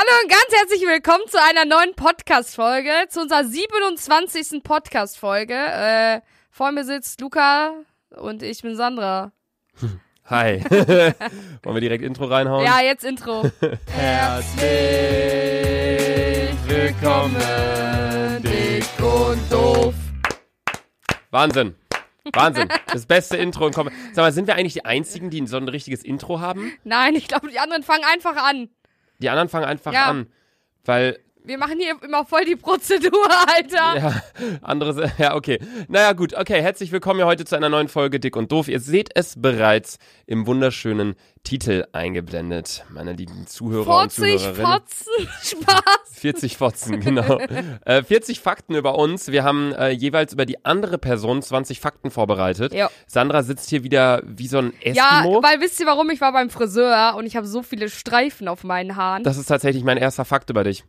Hallo und ganz herzlich willkommen zu einer neuen Podcast-Folge, zu unserer 27. Podcast-Folge. Äh, vor mir sitzt Luca und ich bin Sandra. Hi. Wollen wir direkt Intro reinhauen? Ja, jetzt Intro. Herzlich willkommen, dick und doof. Wahnsinn. Wahnsinn. Das beste Intro im Kommen. Sag mal, sind wir eigentlich die Einzigen, die so ein richtiges Intro haben? Nein, ich glaube, die anderen fangen einfach an. Die anderen fangen einfach Ja. an. Weil, Wir machen hier immer voll die Prozedur, Alter. ja, andere, ja, okay. Naja, gut, okay, herzlich willkommen hier heute zu einer neuen Folge Dick und Doof. Ihr seht es bereits im wunderschönen Titel eingeblendet, meine lieben Zuhörer und 40 Zuhörerinnen. Fotzen, Spaß. 40 Fotzen, genau. äh, 40 Fakten über uns. Wir haben äh, jeweils über die andere Person 20 Fakten vorbereitet. Ja. Sandra sitzt hier wieder wie so ein Ja, Eskimo. weil wisst ihr warum? Ich war beim Friseur und ich habe so viele Streifen auf meinen Haaren. das ist tatsächlich mein erster Fakt über dich.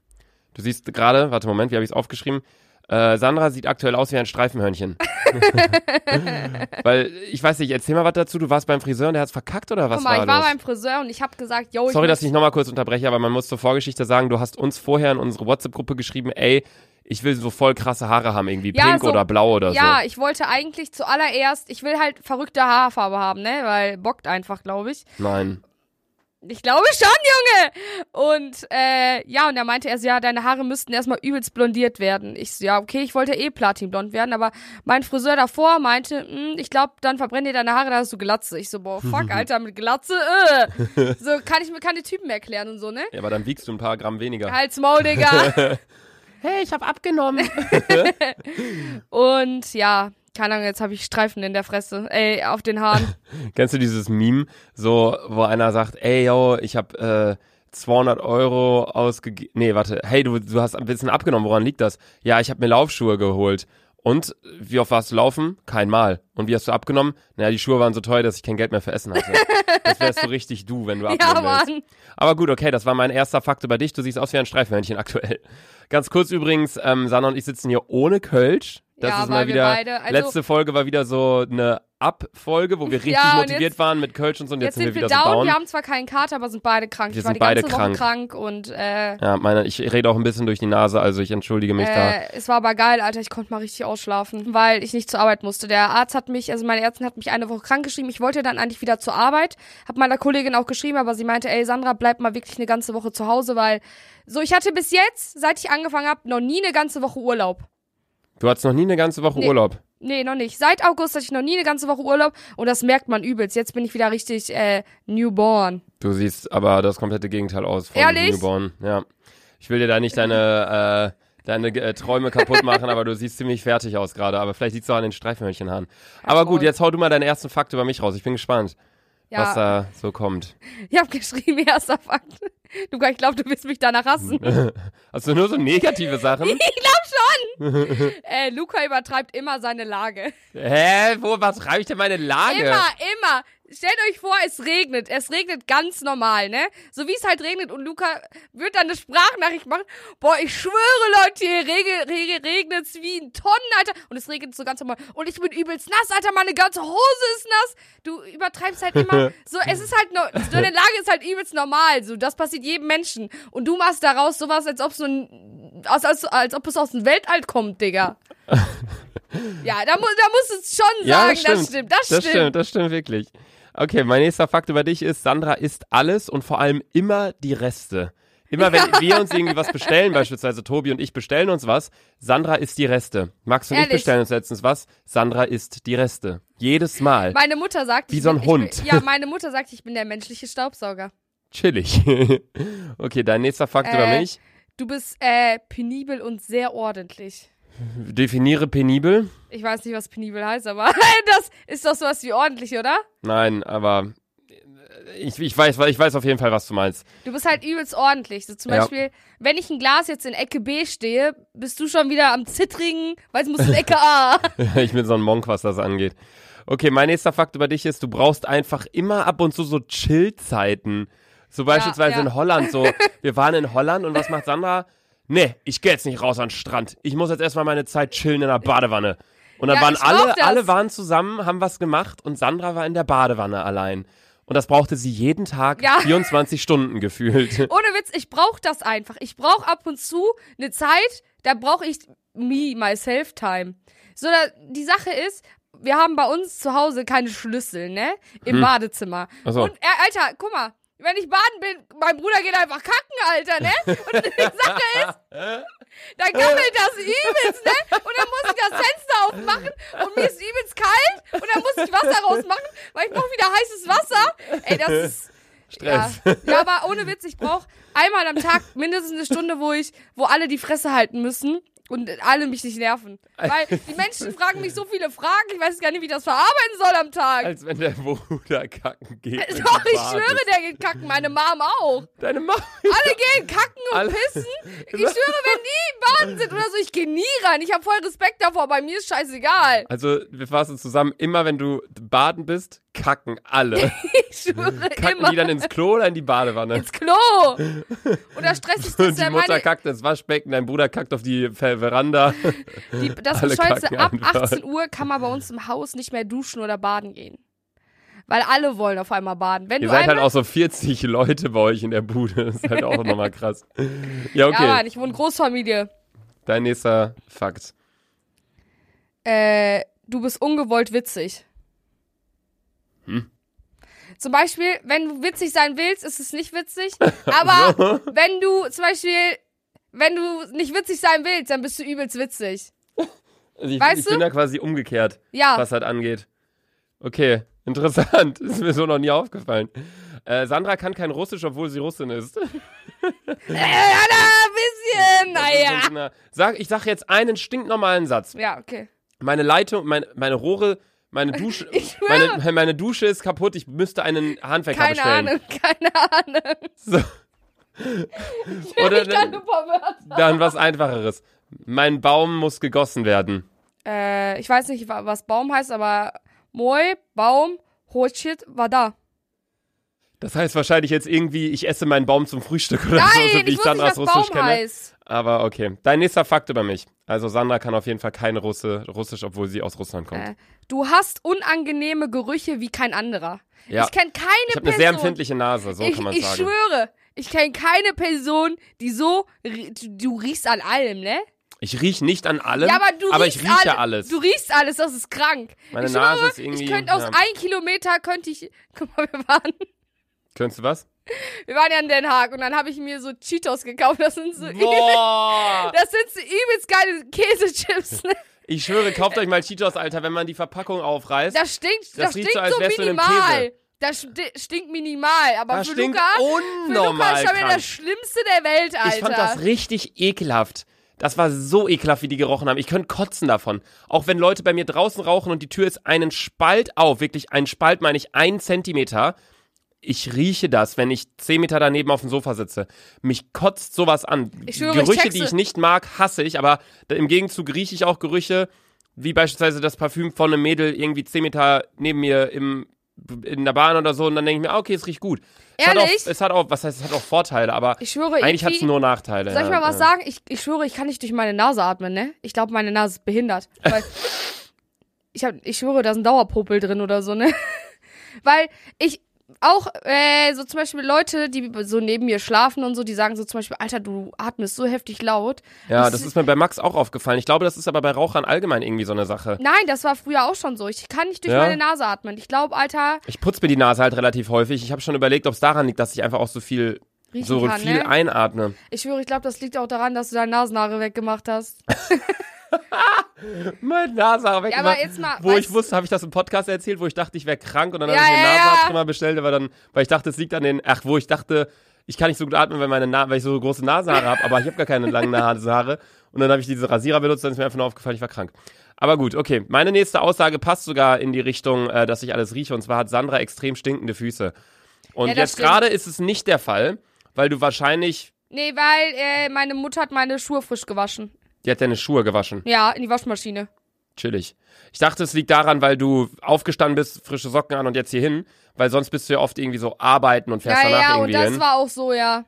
Du siehst gerade, warte Moment, wie habe ich es aufgeschrieben? Äh, Sandra sieht aktuell aus wie ein Streifenhörnchen. Weil, ich weiß nicht, erzähl mal was dazu. Du warst beim Friseur und der hat's verkackt oder was Guck mal, war ich war los? beim Friseur und ich habe gesagt, yo, ich Sorry, dass ich nochmal kurz unterbreche, aber man muss zur Vorgeschichte sagen, du hast uns vorher in unsere WhatsApp-Gruppe geschrieben, ey, ich will so voll krasse Haare haben, irgendwie Ja, pink so- oder blau oder Ja, so. ich wollte eigentlich zuallererst, ich will halt verrückte Haarfarbe haben, ne? Weil bockt einfach, glaube ich. Nein. Ich glaube schon, Junge! Und äh, ja, und er meinte erst, ja, deine Haare müssten erstmal übelst blondiert werden. Ich so, ja, okay, ich wollte eh platinblond werden, aber mein Friseur davor meinte, hm, ich glaube, dann verbrennen dir deine Haare, da hast du Glatze. Ich so, boah, fuck, Alter, mit Glatze, äh. So, kann ich mir keine Typen erklären und so, ne? Ja, aber dann wiegst du ein paar Gramm weniger. Halt's Maul, Digga. Hey, ich hab abgenommen. und ja, keine Ahnung, jetzt habe ich Streifen in der Fresse, ey, auf den Haaren. Kennst du dieses Meme, so, wo einer sagt, ey, yo, ich hab äh, 200 Euro ausgegeben. Nee, warte, hey, du, du hast ein bisschen abgenommen, woran liegt das? Ja, ich habe mir Laufschuhe geholt. Und wie oft warst du laufen? Kein Mal. Und wie hast du abgenommen? Naja, die Schuhe waren so teuer, dass ich kein Geld mehr für Essen hatte. das wärst so richtig du, wenn du ja, abnehmen willst. Mann. Aber gut, okay, das war mein erster Fakt über dich. Du siehst aus wie ein Streifenhörnchen aktuell. Ganz kurz übrigens, ähm, Sanna und ich sitzen hier ohne Kölsch. Das Ja, ist mal wieder. also- letzte Folge war wieder so eine Ab-Folge, wo wir richtig Ja, motiviert jetzt- waren mit Kölsch und so. Und Jetzt jetzt, sind wir wieder down, so down. wir haben zwar keinen Kater, aber sind beide krank. Wir ich war sind die beide ganze krank. Woche krank und äh, ja, meine, ich rede auch ein bisschen durch die Nase, also ich entschuldige mich da. äh, es war aber geil, Alter. Ich konnte mal richtig ausschlafen, weil ich nicht zur Arbeit musste. Der Arzt hat mich, also meine Ärztin hat mich eine Woche krank geschrieben. Ich wollte dann eigentlich wieder zur Arbeit, hab meiner Kollegin auch geschrieben, aber sie meinte, ey Sandra, bleib mal wirklich eine ganze Woche zu Hause, weil so ich hatte bis jetzt, seit ich angefangen habe, noch nie eine ganze Woche Urlaub. Du hattest noch nie eine ganze Woche Nee. Urlaub. Nee, noch nicht. Seit August hatte ich noch nie eine ganze Woche Urlaub und das merkt man übelst. Jetzt bin ich wieder richtig äh, newborn. Du siehst aber das komplette Gegenteil aus von Ehrlich? Newborn. Ja. Ich will dir da nicht deine, äh, deine äh, Träume kaputt machen, aber du siehst ziemlich fertig aus gerade. Aber vielleicht liegt's auch an den Streifenhörnchenhaaren. Aber gut, jetzt hau du mal deinen ersten Fakt über mich raus. Ich bin gespannt, Ja, was da so kommt. ich habe geschrieben, erster Fakt. Luca, ich glaube, du wirst mich danach hassen. Hast du nur so negative Sachen? Ich glaube schon. äh, Luca übertreibt immer seine Lage. Hä? Wo, was reicht denn meine Lage? Immer, immer. Stellt euch vor, es regnet. Es regnet ganz normal, ne? So wie es halt regnet und Luca wird dann eine Sprachnachricht machen. Boah, ich schwöre, Leute, hier rege, rege, regnet's wie ein Tonnen, Alter. Und es regnet so ganz normal. Und ich bin übelst nass, Alter. Meine ganze Hose ist nass. Du übertreibst halt immer. So, es ist halt nur, so eine Lage ist halt übelst normal. So, das passiert jedem Menschen. Und du machst daraus sowas, als ob so ein, als, als, als ob es aus dem Weltall kommt, Digga. Ja, da, mu da musst du es schon Ja, sagen, das stimmt, das, Das stimmt, das stimmt wirklich. Okay, mein nächster Fakt über dich ist, Sandra isst alles und vor allem immer die Reste. Immer wenn wir uns irgendwie was bestellen, beispielsweise Tobi und ich bestellen uns was, Sandra isst die Reste. Max und ich Ehrlich? bestellen uns letztens was, Sandra isst die Reste. Jedes Mal. Meine Mutter sagt, Wie ich so ein bin, Hund. Ich bin, ja, meine Mutter sagt, ich bin der menschliche Staubsauger. Chillig. okay, dein nächster Fakt Äh. über mich. Du bist äh, penibel und sehr ordentlich. Definiere penibel. Ich weiß nicht, was penibel heißt, aber das ist doch sowas wie ordentlich, oder? Nein, aber ich, ich, weiß, ich weiß auf jeden Fall, was du meinst. Du bist halt übelst ordentlich. So zum Ja. Beispiel, wenn ich ein Glas jetzt in Ecke B stehe, bist du schon wieder am Zittrigen, weil es muss in Ecke A. ich bin so ein Monk, was das angeht. Okay, mein nächster Fakt über dich ist, du brauchst einfach immer ab und zu so Chill-Zeiten. So beispielsweise ja. in Holland. So, wir waren in Holland und was macht Sandra? Nee, ich gehe jetzt nicht raus an den Strand. Ich muss jetzt erstmal meine Zeit chillen in der Badewanne. Und dann Ja, waren alle, alle waren zusammen, haben was gemacht und Sandra war in der Badewanne allein. und das brauchte sie jeden Tag Ja. 24 Stunden gefühlt. Ohne Witz, ich brauche das einfach. Ich brauche ab und zu eine Zeit, da brauche ich me, myself time. So, da, die Sache ist, wir haben bei uns zu Hause keine Schlüssel, ne? Im Badezimmer. Ach so. Und, äh, Alter, guck mal, wenn ich baden bin, mein Bruder geht einfach kacken, Alter, ne? Und die Sache ist, dann gammelt das übelst, ne? Und dann muss ich das Fenster aufmachen und mir ist übelst kalt und dann muss ich Wasser rausmachen, weil ich brauche wieder heißes Wasser. Ey, das ist... Stress. Ja, ja aber ohne Witz, ich brauche einmal am Tag mindestens eine Stunde, wo ich, wo alle die Fresse halten müssen und alle mich nicht nerven. Weil die Menschen fragen mich so viele Fragen, ich weiß gar nicht, wie ich das verarbeiten soll am Tag. Als wenn der Bruder kacken geht. wenn Doch, ich schwöre, der geht kacken, meine Mom auch. Deine Mama. Alle gehen kacken und Alle- pissen. Ich schwöre, wenn die im Baden sind oder so, ich gehe nie rein. Ich habe voll Respekt davor, bei mir ist scheißegal. Also, wir fassen zusammen, immer wenn du baden bist, kacken alle. Ich schwöre Kacken immer die dann ins Klo oder in die Badewanne? ins Klo. Oder stressigste Und ist die ja Mutter meine, kackt ins Waschbecken, dein Bruder kackt auf die Ver Veranda. Die, das kacken ab einfach. 18 Uhr kann man bei uns im Haus nicht mehr duschen oder baden gehen. Weil alle wollen auf einmal baden. Wenn Ihr du seid halt auch so 40 Leute bei euch in der Bude. Das ist halt auch nochmal krass. Ja, Ja, okay. Mann, ich wohne Großfamilie. Dein nächster Fakt. Äh, du bist ungewollt witzig. Hm? Zum Beispiel, wenn du witzig sein willst, ist es nicht witzig. Aber wenn du zum Beispiel, wenn du nicht witzig sein willst, dann bist du übelst witzig. Also ich, Weißt ich du? bin da quasi umgekehrt, Ja. was das angeht. Okay, interessant. Ist mir so noch nie aufgefallen. Äh, Sandra kann kein Russisch, obwohl sie Russin ist. Äh, ein bisschen. Naja. Na, Sag, ich sag jetzt einen stinknormalen Satz. Ja, okay. Meine Leitung, meine, meine Rohre, meine Dusche, meine, meine Dusche ist kaputt. Ich müsste einen Handwerker Keine bestellen. Ahnung, keine Ahnung. So. Oder dann, dann was Einfacheres. Mein Baum muss gegossen werden. Äh, ich weiß nicht, wa- was Baum heißt, aber Moi, Baum, Hochit, war da. Das heißt wahrscheinlich jetzt irgendwie, ich esse meinen Baum zum Frühstück oder so, so Nein, wie ich ich wusste nicht, Russisch kenne. heißt. Aber okay. Dein nächster Fakt über mich. Also Sandra kann auf jeden Fall keine Russe, Russisch, obwohl sie aus Russland kommt. Äh, du hast unangenehme Gerüche wie kein anderer. ja. Ich kenne keine Ich habe eine Person. sehr empfindliche Nase, so ich, kann man ich sagen. schwöre, ich kenne keine Person, die so, du, riechst an allem, ne? Ich riech nicht an allem, Ja, aber du aber ich rieche alle- alles. Du riechst alles, das ist krank. Meine ich Nase schwöre, ist irgendwie- ich könnte aus ja. ein Kilometer könnte ich, guck mal, wir waren, Könntest du was? wir waren ja in Den Haag und dann habe ich mir so Cheetos gekauft. Das sind so, übel, Boah! das sind so übelst geile Käsechips. Ne? Ich schwöre, kauft euch mal Cheetos, Alter, wenn man die Verpackung aufreißt. Das stinkt, das, Das stinkt so, als so minimal. Käse. Das sti- stinkt minimal, aber das für stinkt Luca, für Luca unnormal ist schon das Schlimmste der Welt, Alter. Ich fand das richtig ekelhaft. Das war so ekelhaft, wie die gerochen haben. Ich könnte kotzen davon. Auch wenn Leute bei mir draußen rauchen und die Tür ist einen Spalt auf, wirklich ein Spalt meine ich ein Zentimeter. Ich rieche das, wenn ich zehn Meter daneben auf dem Sofa sitze. Mich kotzt sowas an. Ich schwöre, ich Gerüche, check's. die ich nicht mag, hasse ich, aber im Gegenzug rieche ich auch Gerüche, wie beispielsweise das Parfüm von einem Mädel irgendwie zehn Meter neben mir im, in der Bahn oder so und dann denke ich mir, ah, okay, es riecht gut. Es hat, auch, Ehrlich? es hat auch, was heißt, es hat auch Vorteile, aber ich schwöre, eigentlich hat es nur Nachteile. Soll ich mal was ja. sagen? Ich, ich schwöre, ich kann nicht durch meine Nase atmen, ne? Ich glaube, meine Nase ist behindert. Weil ich, hab, ich schwöre, da ist ein Dauerpopel drin oder so, ne? Weil ich auch, äh, so zum Beispiel Leute, die so neben mir schlafen und so, die sagen so zum Beispiel, Alter, du atmest so heftig laut. Ja, Ich- das ist mir bei Max auch aufgefallen. Ich glaube, das ist aber bei Rauchern allgemein irgendwie so eine Sache. Nein, das war früher auch schon so. Ich kann nicht durch Ja? meine Nase atmen. Ich glaube, Alter, Ich putze mir die Nase halt relativ häufig. Ich habe schon überlegt, ob es daran liegt, dass ich einfach auch so viel, riechen so kann, viel ne? einatme. Ich schwöre, ich glaube, das liegt auch daran, dass du deine Nasenhaare weggemacht hast. Meine Nase Ja, weggemacht. aber jetzt mal, wo ich wusste, habe ich das im Podcast erzählt, wo ich dachte, ich wäre krank und dann Ja, habe ich mir ja, einen ja. Bestellt, aber dann, weil ich dachte, es liegt an den, ach, wo ich dachte, ich kann nicht so gut atmen, weil, meine Na weil ich so große Nasenhaare habe, aber ich habe gar keine langen Nasenhaare. Und dann habe ich diese Rasierer benutzt, dann ist mir einfach nur aufgefallen, ich war krank. Aber gut, okay. Meine nächste Aussage passt sogar in die Richtung, äh, dass ich alles rieche. Und zwar hat Sandra extrem stinkende Füße. Und Ja, jetzt gerade ist es nicht der Fall, weil du wahrscheinlich, Nee, weil äh, meine Mutter hat meine Schuhe frisch gewaschen. Die hat deine Schuhe gewaschen. Ja, in die Waschmaschine. Chillig. Ich dachte, es liegt daran, weil du aufgestanden bist, frische Socken an und jetzt hier hin, weil sonst bist du ja oft irgendwie so arbeiten und fährst Ja, danach ja, und irgendwie das hin. war auch so, ja.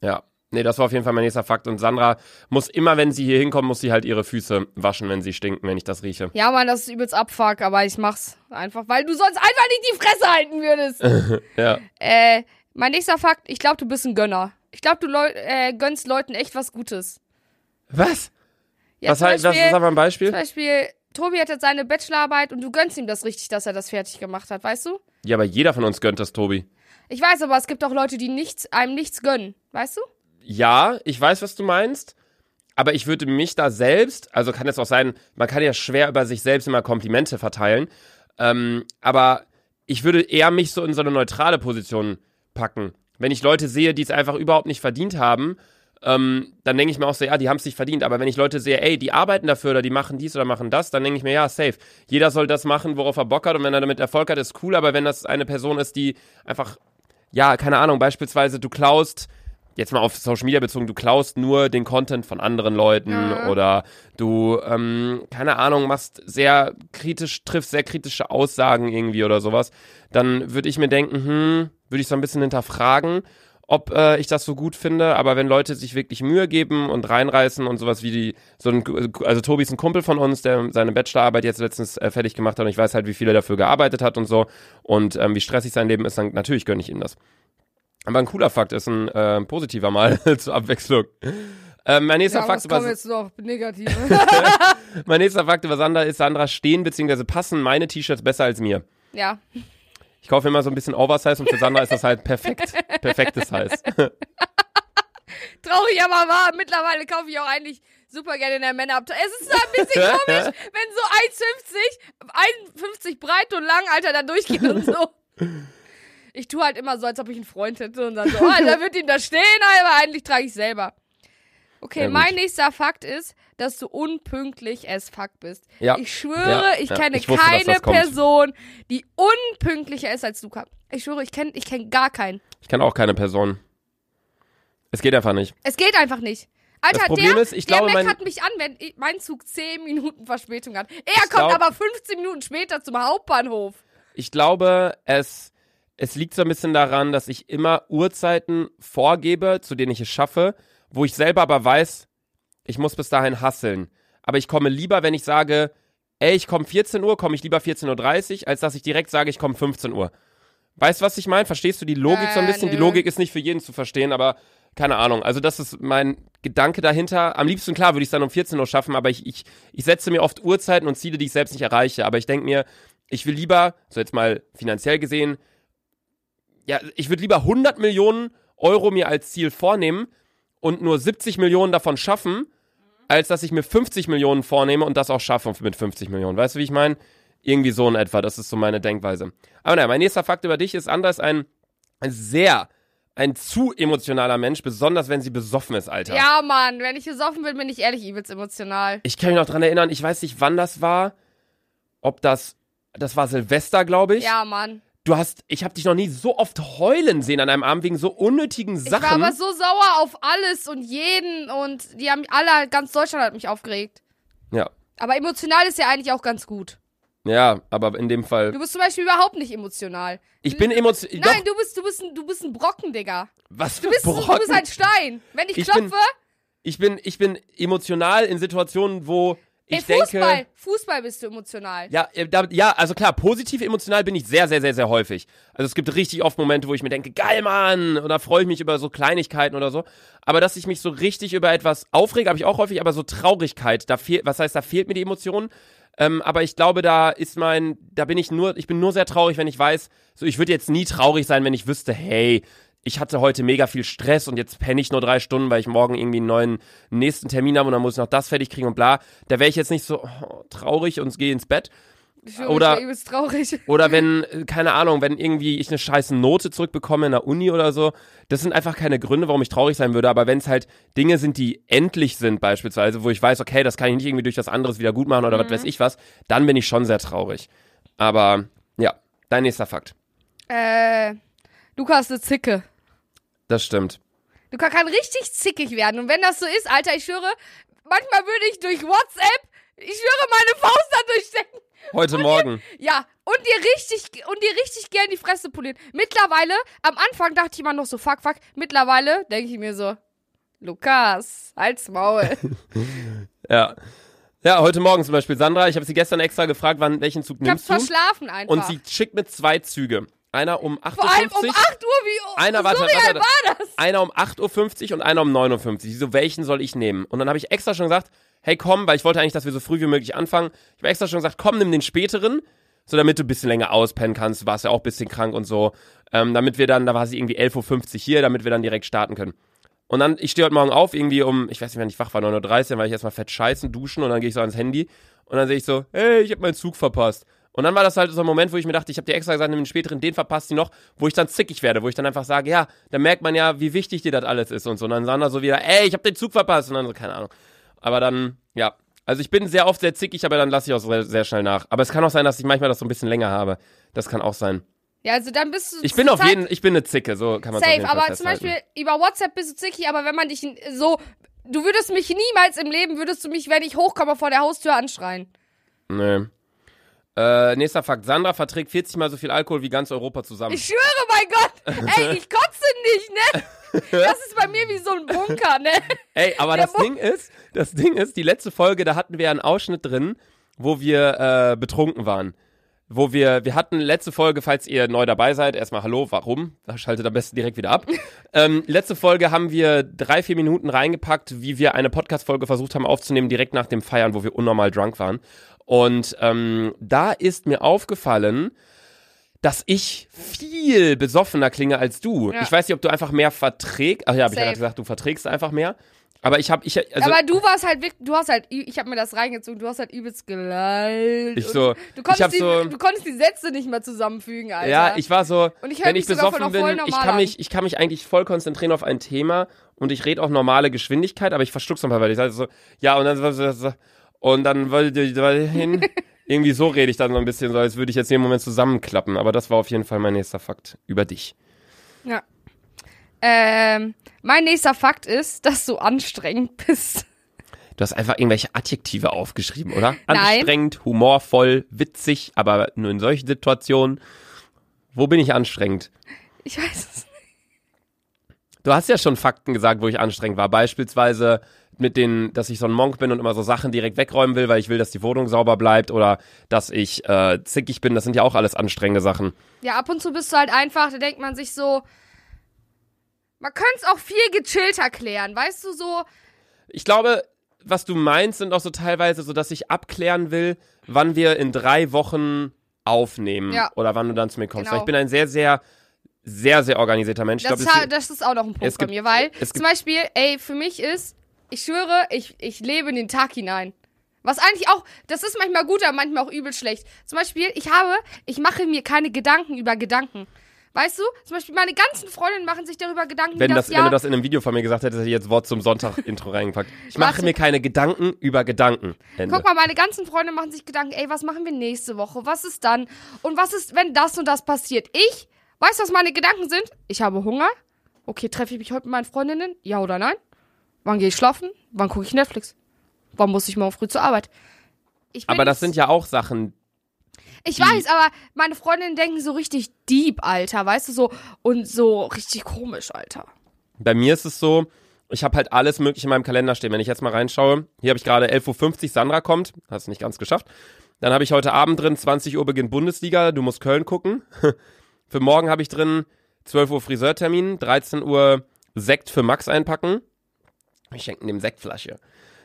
ja. Nee, das war auf jeden Fall mein nächster Fakt. Und Sandra muss immer, wenn sie hier hinkommt, muss sie halt ihre Füße waschen, wenn sie stinken, wenn ich das rieche. Ja, Mann, das ist übelst Abfuck, aber ich mach's einfach, weil du sonst einfach nicht die Fresse halten würdest. Ja. äh, mein nächster Fakt, ich glaube, du bist ein Gönner. Ich glaube, du Leu äh, gönnst Leuten echt was Gutes. Was? Ja, was Beispiel, ist aber ein Beispiel? zum Beispiel, Tobi hat jetzt seine Bachelorarbeit und du gönnst ihm das richtig, dass er das fertig gemacht hat, weißt du? Ja, aber jeder von uns gönnt das, Tobi. Ich weiß, aber es gibt auch Leute, die nichts, einem nichts gönnen, weißt du? Ja, ich weiß, was du meinst. Aber ich würde mich da selbst, also kann es auch sein, man kann ja schwer über sich selbst immer Komplimente verteilen. Ähm, aber ich würde eher mich so in so eine neutrale Position packen. Wenn ich Leute sehe, die es einfach überhaupt nicht verdient haben, ähm, dann denke ich mir auch so, ja, die haben es nicht verdient. Aber wenn ich Leute sehe, ey, die arbeiten dafür oder die machen dies oder machen das, dann denke ich mir, ja, safe. Jeder soll das machen, worauf er Bock hat. Und wenn er damit Erfolg hat, ist cool. Aber wenn das eine Person ist, die einfach, ja, keine Ahnung, beispielsweise du klaust, jetzt mal auf Social Media bezogen, du klaust nur den Content von anderen Leuten Ja. oder du, ähm, keine Ahnung, machst sehr kritisch, triffst sehr kritische Aussagen irgendwie oder sowas, dann würde ich mir denken, hm, würde ich so ein bisschen hinterfragen, ob äh, ich das so gut finde, aber wenn Leute sich wirklich Mühe geben und reinreißen und sowas wie die, so ein, also Tobi ist ein Kumpel von uns, der seine Bachelorarbeit jetzt letztens äh, fertig gemacht hat und ich weiß halt, wie viel er dafür gearbeitet hat und so und ähm, wie stressig sein Leben ist, dann natürlich gönne ich ihm das. Aber ein cooler Fakt ist ein äh, positiver mal zur Abwechslung. Ähm, mein nächster Ja, Fakt über jetzt noch negative? mein nächster Fakt über Sandra ist, Sandra stehen bzw. passen meine T-Shirts besser als mir. ja. Ich kaufe immer so ein bisschen Oversize und für Sandra ist das halt perfekt. Perfektes Size. Traurig, aber wahr. Mittlerweile kaufe ich auch eigentlich super gerne in der Männerabteilung. Es ist ein bisschen komisch, wenn so 1,50, 1,50 breit und lang, Alter, da durchgeht und so. Ich tue halt immer so, als ob ich einen Freund hätte und dann so, oh, da wird ihm da stehen, aber eigentlich trage ich selber. Okay, Ja, mein nächster Fakt ist, dass du unpünktlich as fuck bist. Ja. Ich schwöre, Ja, ich kenne Ich wusste, keine. Person, die unpünktlicher ist als Luca. Ich schwöre, ich kenne ich kenn gar keinen. Ich kann auch keine Person. Es geht einfach nicht. Es geht einfach nicht. Alter, Das Problem der, ist, ich der glaube, mein- meckert mich an, wenn mein Zug 10 Minuten Verspätung hat. Er kommt glaub- aber 15 Minuten später zum Hauptbahnhof. Ich glaube, es, es liegt so ein bisschen daran, dass ich immer Uhrzeiten vorgebe, zu denen ich es schaffe, wo ich selber aber weiß, ich muss bis dahin hasseln. Aber ich komme lieber, wenn ich sage, ey, ich komme 14 Uhr, komme ich lieber 14.30 Uhr, als dass ich direkt sage, ich komme 15 Uhr. Weißt du, was ich meine? Verstehst du die Logik so ein Äh, bisschen? Die nö. Logik ist nicht für jeden zu verstehen, aber keine Ahnung. Also das ist mein Gedanke dahinter. Am liebsten, klar, würde ich es dann um 14 Uhr schaffen, aber ich, ich, ich setze mir oft Uhrzeiten und Ziele, die ich selbst nicht erreiche. Aber ich denke mir, ich will lieber, so jetzt mal finanziell gesehen, ja, ich würde lieber 100 Millionen Euro mir als Ziel vornehmen und nur 70 Millionen davon schaffen, als dass ich mir 50 Millionen vornehme und das auch schaffe mit 50 Millionen. Weißt du, wie ich meine? Irgendwie so in etwa. Das ist so meine Denkweise. Aber naja, mein nächster Fakt über dich ist, Andra ist ein, ein sehr, ein zu emotionaler Mensch, besonders wenn sie besoffen ist, Alter. Ja, Mann, wenn ich besoffen bin, bin ich ehrlich übelst emotional. Ich kann mich noch dran erinnern, ich weiß nicht, wann das war. Ob das, das war Silvester, glaube ich. Ja, Mann. Du hast, ich habe dich noch nie so oft heulen sehen an einem Abend wegen so unnötigen Ich war Sachen. aber so sauer auf alles und jeden und die haben alle, ganz Deutschland hat mich aufgeregt. ja. Aber emotional ist ja eigentlich auch ganz gut. Ja, aber in dem Fall. Du bist zum Beispiel überhaupt nicht emotional. Ich bin emotional. Nein, du bist, du bist, ein, du bist ein Brocken, Digga. was für Du bist, du Brocken. bist ein Stein. Wenn ich, Ich klopfe, bin- ich bin, ich bin emotional in Situationen, wo ich ey, Fußball, denke. Fußball bist du emotional. Ja, äh, ja, also klar, positiv emotional bin ich sehr, sehr, sehr, sehr häufig. Also es gibt richtig oft Momente, wo ich mir denke, geil, Mann, oder freue ich mich über so Kleinigkeiten oder so. Aber dass ich mich so richtig über etwas aufrege, habe ich auch häufig, aber so Traurigkeit, da fehlt, was heißt, da fehlt mir die Emotion. Ähm, aber ich glaube, da ist mein, da bin ich nur, ich bin nur sehr traurig, wenn ich weiß, so ich würde jetzt nie traurig sein, wenn ich wüsste, hey, ich hatte heute mega viel Stress und jetzt penne ich nur drei Stunden, weil ich morgen irgendwie einen neuen nächsten Termin habe und dann muss ich noch das fertig kriegen und bla. Da wäre ich jetzt nicht so oh, traurig und gehe ins Bett. Ich Oder- übelst traurig. Oder wenn, äh, keine Ahnung, wenn irgendwie ich eine scheiß Note zurückbekomme in der Uni oder so. Das sind einfach keine Gründe, warum ich traurig sein würde. Aber wenn es halt Dinge sind, die endlich sind beispielsweise, wo ich weiß, okay, das kann ich nicht irgendwie durch was anderes wieder gut machen oder was weiß ich was, dann bin ich schon sehr traurig. Aber ja, dein nächster Fakt. Äh, Luca ist eine Zicke. Das stimmt. Luca kann richtig zickig werden. Und wenn das so ist, Alter, ich schwöre, manchmal würde ich durch WhatsApp, ich schwöre, meine Faust da durchstecken. Heute Morgen. Ja, und dir richtig, und dir richtig gern die Fresse polieren. Mittlerweile, am Anfang dachte ich immer noch so, fuck, fuck. Mittlerweile denke ich mir so, Lukas, halt's Maul. Ja. Ja, heute Morgen zum Beispiel Sandra, ich habe sie gestern extra gefragt, wann welchen Zug Ich nimmst du? verschlafen einfach. Und sie schickt mir zwei Züge. Einer um 8.50 Vor allem um 8 Uhr. Uhr, wie Einer, warte, warte, war das? Einer um 8.50 Uhr und einer um 9.50 Uhr. So, welchen soll ich nehmen? Und dann habe ich extra schon gesagt, hey komm, weil ich wollte eigentlich, dass wir so früh wie möglich anfangen. Ich habe extra schon gesagt, komm, nimm den späteren, so damit du ein bisschen länger auspennen kannst. Du warst ja auch ein bisschen krank und so. Ähm, damit wir dann, da war sie irgendwie 11.50 Uhr hier, damit wir dann direkt starten können. Und dann, ich stehe heute Morgen auf, irgendwie um, ich weiß nicht, wann ich wach war, 9.30 Uhr, war ich erstmal fett scheißen, duschen und dann gehe ich so ans Handy und dann sehe ich so, hey, ich habe meinen Zug verpasst. Und dann war das halt so ein Moment, wo ich mir dachte, ich habe dir extra gesagt, nimm den späteren, den verpasst die noch, wo ich dann zickig werde, wo ich dann einfach sage, ja, da merkt man ja, wie wichtig dir das alles ist und so. Und dann Sandra so wieder, ey, ich habe den Zug verpasst und dann so, keine Ahnung. Aber dann, ja. Also ich bin sehr oft sehr zickig, aber dann lasse ich auch sehr, sehr schnell nach. Aber es kann auch sein, dass ich manchmal das so ein bisschen länger habe. Das kann auch sein. Ja, also dann bist du. Ich bin auf Zeit jeden, ich bin eine Zicke, so kann man auf Safe, aber zum. Beispiel über WhatsApp bist du zickig, aber wenn man dich so. Du würdest mich niemals im Leben, würdest du mich, wenn ich hochkomme, vor der Haustür anschreien. Nee. Äh, nächster Fakt. Sandra verträgt 40 mal so viel Alkohol wie ganz Europa zusammen. Ich schwöre, mein Gott. Ey, ich kotze nicht, ne? Das ist bei mir wie so ein Bunker, ne? Ey, aber Der das Mo- Ding ist, das Ding ist, die letzte Folge, da hatten wir einen Ausschnitt drin, wo wir äh, betrunken waren. Wo wir, wir hatten letzte Folge, falls ihr neu dabei seid, erstmal Hallo, warum? Schaltet am besten direkt wieder ab. ähm, letzte Folge haben wir drei, vier Minuten reingepackt, wie wir eine Podcast-Folge versucht haben aufzunehmen, direkt nach dem Feiern, wo wir unnormal drunk waren. Und ähm, da ist mir aufgefallen, dass ich viel besoffener klinge als du. Ja. Ich weiß nicht, ob du einfach mehr verträgst. Ach ja, hab ich ja gerade gesagt, du verträgst einfach mehr. Aber ich habe, ich, also, aber du warst halt wirklich, du hast halt, ich habe mir das reingezogen, du hast halt übelst geleilt. Ich so- du konntest, die, so- du konntest die Sätze nicht mehr zusammenfügen, Alter. ja, ich war so, Und ich wenn ich besoffen bin, ich kann an. mich, ich kann mich eigentlich voll konzentrieren auf ein Thema und ich rede auch normale Geschwindigkeit, aber ich verstuck's nochmal, weil ich sage so, ja, und dann, so- so- und dann wollte ich weil hin, irgendwie so rede ich dann so ein bisschen so, als würde ich jetzt jeden Moment zusammenklappen, aber das war auf jeden Fall mein nächster Fakt über dich. Ja. Ähm, mein nächster Fakt ist, dass du anstrengend bist. Du hast einfach irgendwelche Adjektive aufgeschrieben, oder? Nein. Anstrengend, humorvoll, witzig, aber nur in solchen Situationen. Wo bin ich anstrengend? Ich weiß es nicht. Du hast ja schon Fakten gesagt, wo ich anstrengend war. Beispielsweise mit den, dass ich so ein Monk bin und immer so Sachen direkt wegräumen will, weil ich will, dass die Wohnung sauber bleibt oder dass ich äh, zickig bin. Das sind ja auch alles anstrengende Sachen. Ja, ab und zu bist du halt einfach, da denkt man sich so, man könnte es auch viel gechillter klären, weißt du, so, Ich glaube, was du meinst, sind auch so teilweise so, dass ich abklären will, wann wir in drei Wochen aufnehmen Ja. oder wann du dann zu mir kommst. Genau. Weil ich bin ein sehr, sehr, sehr, sehr organisierter Mensch. Das, glaub, ha- es- das ist auch noch ein Punkt bei mir, weil zum Beispiel, ey, für mich ist, ich schwöre, ich, ich lebe in den Tag hinein. Was eigentlich auch, das ist manchmal gut, aber manchmal auch übel schlecht. Zum Beispiel, ich habe, ich mache mir keine Gedanken über Gedanken. Weißt du? Zum Beispiel, meine ganzen Freundinnen machen sich darüber Gedanken, wenn, das, das, wenn du das in einem Video von mir gesagt hättest, hätte ich jetzt Wort zum Sonntag-Intro reingepackt. Ich mache mir keine Gedanken über Gedanken. Ende. Guck mal, meine ganzen Freunde machen sich Gedanken, ey, was machen wir nächste Woche? Was ist dann? Und was ist, wenn das und das passiert? Ich, weißt du, was meine Gedanken sind? Ich habe Hunger. Okay, treffe ich mich heute mit meinen Freundinnen? Ja oder nein? Wann gehe ich schlafen? Wann gucke ich Netflix? Wann muss ich morgen früh zur Arbeit? Aber das sind ja auch Sachen, Ich weiß, aber meine Freundinnen denken so richtig deep, Alter, weißt du, so und so richtig komisch, Alter. Bei mir ist es so, ich habe halt alles mögliche in meinem Kalender stehen. Wenn ich jetzt mal reinschaue, hier habe ich gerade 11.50 Uhr, Sandra kommt, hast du nicht ganz geschafft. Dann habe ich heute Abend drin, 20 Uhr beginnt Bundesliga, du musst Köln gucken. für morgen habe ich drin 12 Uhr Friseurtermin, 13 Uhr Sekt für Max einpacken. Ich schenke dem Sektflasche.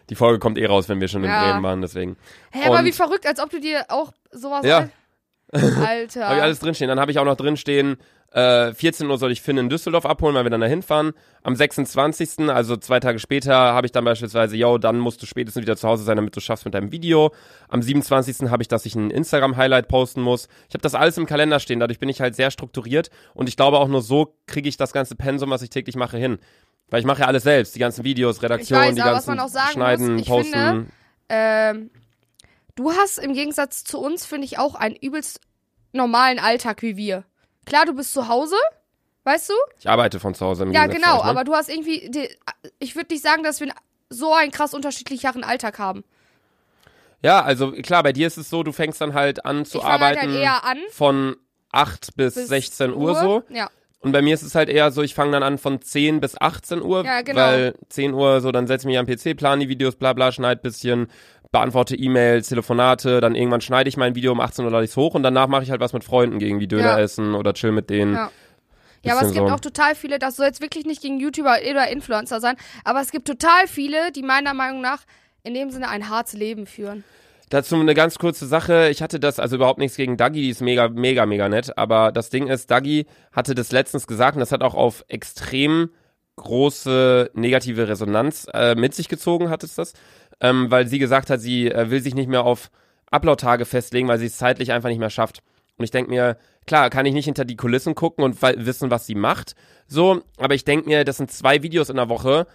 Die Folge kommt eh raus, wenn wir schon in Ja. Bremen waren, deswegen. Hä, aber Und- wie verrückt, als ob du dir auch sowas. Ja. Alter. Habe ich alles drinstehen. Dann habe ich auch noch drinstehen, äh, 14 Uhr soll ich Finn in Düsseldorf abholen, weil wir dann dahin fahren. Am 26., also zwei Tage später, habe ich dann beispielsweise, yo, dann musst du spätestens wieder zu Hause sein, damit du schaffst mit deinem Video. Am 27. habe ich, dass ich ein Instagram-Highlight posten muss. Ich habe das alles im Kalender stehen, dadurch bin ich halt sehr strukturiert und ich glaube auch nur so kriege ich das ganze Pensum, was ich täglich mache, hin. Weil ich mache ja alles selbst, die ganzen Videos, Redaktion, weiß, die ganzen Schneiden, muss, ich Posten. finde, Ähm, du hast im Gegensatz zu uns, finde ich, auch einen übelst normalen Alltag wie wir. Klar, du bist zu Hause, weißt du? ich arbeite von zu Hause. Im Ja, Gegensatz genau, euch, ne? aber du hast irgendwie, die, ich würde nicht sagen, dass wir so einen krass unterschiedlicheren Alltag haben. Ja, also klar, bei dir ist es so, du fängst dann halt an zu ich fange halt, arbeiten halt eher an. von 8 bis, bis 16 Uhr, so. Ja. Und bei mir ist es halt eher so, ich fange dann an von 10 bis 18 Uhr, Ja, genau. weil 10 Uhr so, dann setze ich mich am PC, plan die Videos, bla bla, schneid bisschen, beantworte E-Mails, Telefonate, dann irgendwann schneide ich mein Video um 18 Uhr lade ich's hoch und danach mache ich halt was mit Freunden gegen wie Döner Ja. essen oder chill mit denen. Ja. Ja, aber es gibt so. auch total viele, das soll jetzt wirklich nicht gegen YouTuber oder Influencer sein, aber es gibt total viele, die meiner Meinung nach in dem Sinne ein hartes Leben führen. Dazu eine ganz kurze Sache. Ich hatte das, also überhaupt nichts gegen Dagi, die ist mega, mega, mega nett. Aber das Ding ist, Dagi hatte das letztens gesagt und das hat auch auf extrem große negative Resonanz äh, mit sich gezogen, hat es das. Ähm, weil sie gesagt hat, sie äh, will sich nicht mehr auf Upload-Tage festlegen, weil sie es zeitlich einfach nicht mehr schafft. Und ich denke mir, klar, kann ich nicht hinter die Kulissen gucken und wissen, was sie macht. So, aber ich denke mir, das sind zwei Videos in der Woche.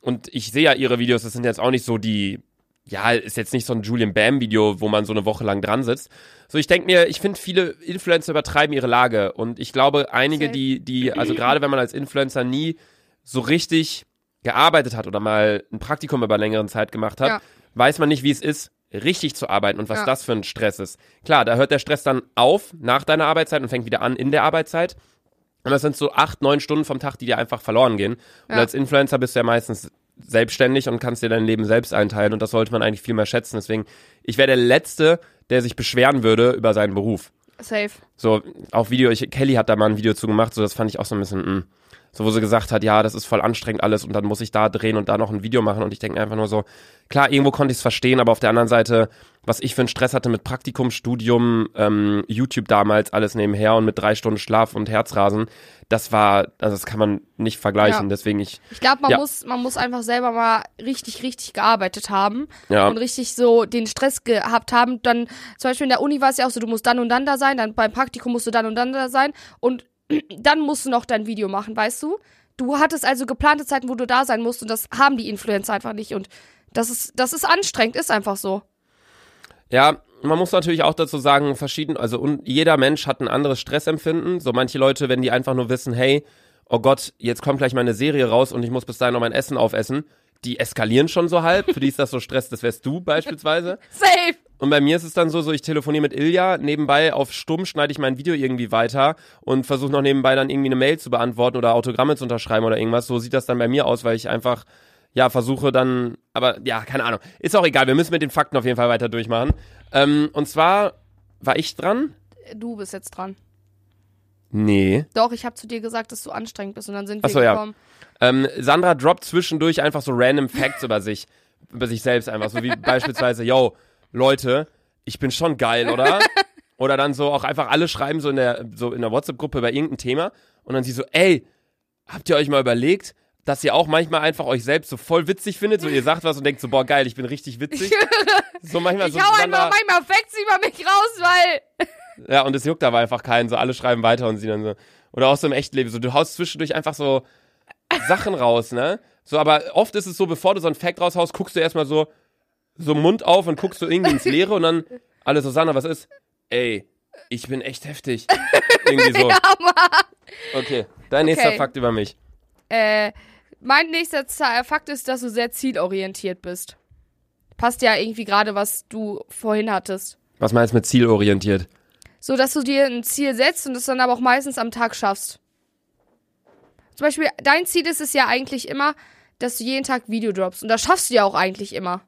Und ich sehe ja ihre Videos, das sind jetzt auch nicht so die ja, ist jetzt nicht so ein Julian Bam Video, wo man so eine Woche lang dran sitzt. So, ich denke mir, ich finde viele Influencer übertreiben ihre Lage und ich glaube, einige, die, die, also gerade wenn man als Influencer nie so richtig gearbeitet hat oder mal ein Praktikum über längeren Zeit gemacht hat, Ja. weiß man nicht, wie es ist, richtig zu arbeiten und was Ja. das für ein Stress ist. Klar, da hört der Stress dann auf nach deiner Arbeitszeit und fängt wieder an in der Arbeitszeit. Und das sind so acht, neun Stunden vom Tag, die dir einfach verloren gehen. Und Ja. als Influencer bist du ja meistens selbstständig und kannst dir dein Leben selbst einteilen und das sollte man eigentlich viel mehr schätzen. Deswegen, ich wäre der Letzte, der sich beschweren würde über seinen Beruf. Safe. So, auch Video, ich, Kelly hat da mal ein Video zu gemacht, so das fand ich auch so ein bisschen, mh. So wo sie gesagt hat, ja, das ist voll anstrengend alles und dann muss ich da drehen und da noch ein Video machen und ich denke einfach nur so, klar, irgendwo konnte ich es verstehen, aber auf der anderen Seite, was ich für einen Stress hatte mit Praktikum, Studium, ähm, YouTube damals, alles nebenher und mit drei Stunden Schlaf und Herzrasen, das war, also das kann man nicht vergleichen, Ja. deswegen ich, Ich glaube, man Ja. muss, man muss einfach selber mal richtig, richtig gearbeitet haben ja, und richtig so den Stress gehabt haben. Dann, zum Beispiel in der Uni war es ja auch so, du musst dann und dann da sein, dann beim Praktikum musst du dann und dann da sein und dann musst du noch dein Video machen, weißt du? Du hattest also geplante Zeiten, wo du da sein musst und das haben die Influencer einfach nicht und das ist, das ist anstrengend, ist einfach so. Ja, man muss natürlich auch dazu sagen, verschieden, also jeder Mensch hat ein anderes Stressempfinden. So manche Leute, wenn die einfach nur wissen, hey, oh Gott, jetzt kommt gleich meine Serie raus und ich muss bis dahin noch mein Essen aufessen, die eskalieren schon so halb. Für die ist das so Stress, das wärst du beispielsweise. Safe! Und bei mir ist es dann so, so ich telefoniere mit Ilja, nebenbei auf stumm schneide ich mein Video irgendwie weiter und versuche noch nebenbei dann irgendwie eine Mail zu beantworten oder Autogramme zu unterschreiben oder irgendwas. So sieht das dann bei mir aus, weil ich einfach ja versuche dann, aber ja, keine Ahnung. Ist auch egal, wir müssen mit den Fakten auf jeden Fall weiter durchmachen. Ähm, und zwar war ich dran? Du bist jetzt dran. Nee. Doch, ich habe zu dir gesagt, dass du anstrengend bist und dann sind wir Ach so, ja. gekommen. Ähm, Sandra droppt zwischendurch einfach so random Facts über sich, über sich selbst einfach, so wie beispielsweise, yo, Leute, ich bin schon geil, oder? Oder dann so auch einfach alle schreiben so in der so in der WhatsApp-Gruppe über irgendein Thema und dann sie so, ey, habt ihr euch mal überlegt, dass ihr auch manchmal einfach euch selbst so voll witzig findet, so ihr sagt was und denkt so, boah geil, ich bin richtig witzig. So manchmal Ich so hau einfach manchmal Facts über mich raus, weil. ja, und es juckt aber einfach keinen, so alle schreiben weiter und sie dann so oder auch so im echten Leben, so du haust zwischendurch einfach so Sachen raus, ne? So, aber oft ist es so, bevor du so ein Fact raushaust, guckst du erstmal so so Mund auf und guckst du irgendwie ins Leere und dann alles so, Sandra, was ist? Ey, ich bin echt heftig. Irgendwie so. Ja, Mann. Okay, dein nächster Okay. Fakt über mich. Äh, mein nächster Z- Fakt ist, dass du sehr zielorientiert bist. Passt ja irgendwie gerade, was du vorhin hattest. Was meinst du mit zielorientiert? So, dass du dir ein Ziel setzt und es dann aber auch meistens am Tag schaffst. Zum Beispiel, dein Ziel ist es ja eigentlich immer, dass du jeden Tag Video droppst. Und das schaffst du ja auch eigentlich immer.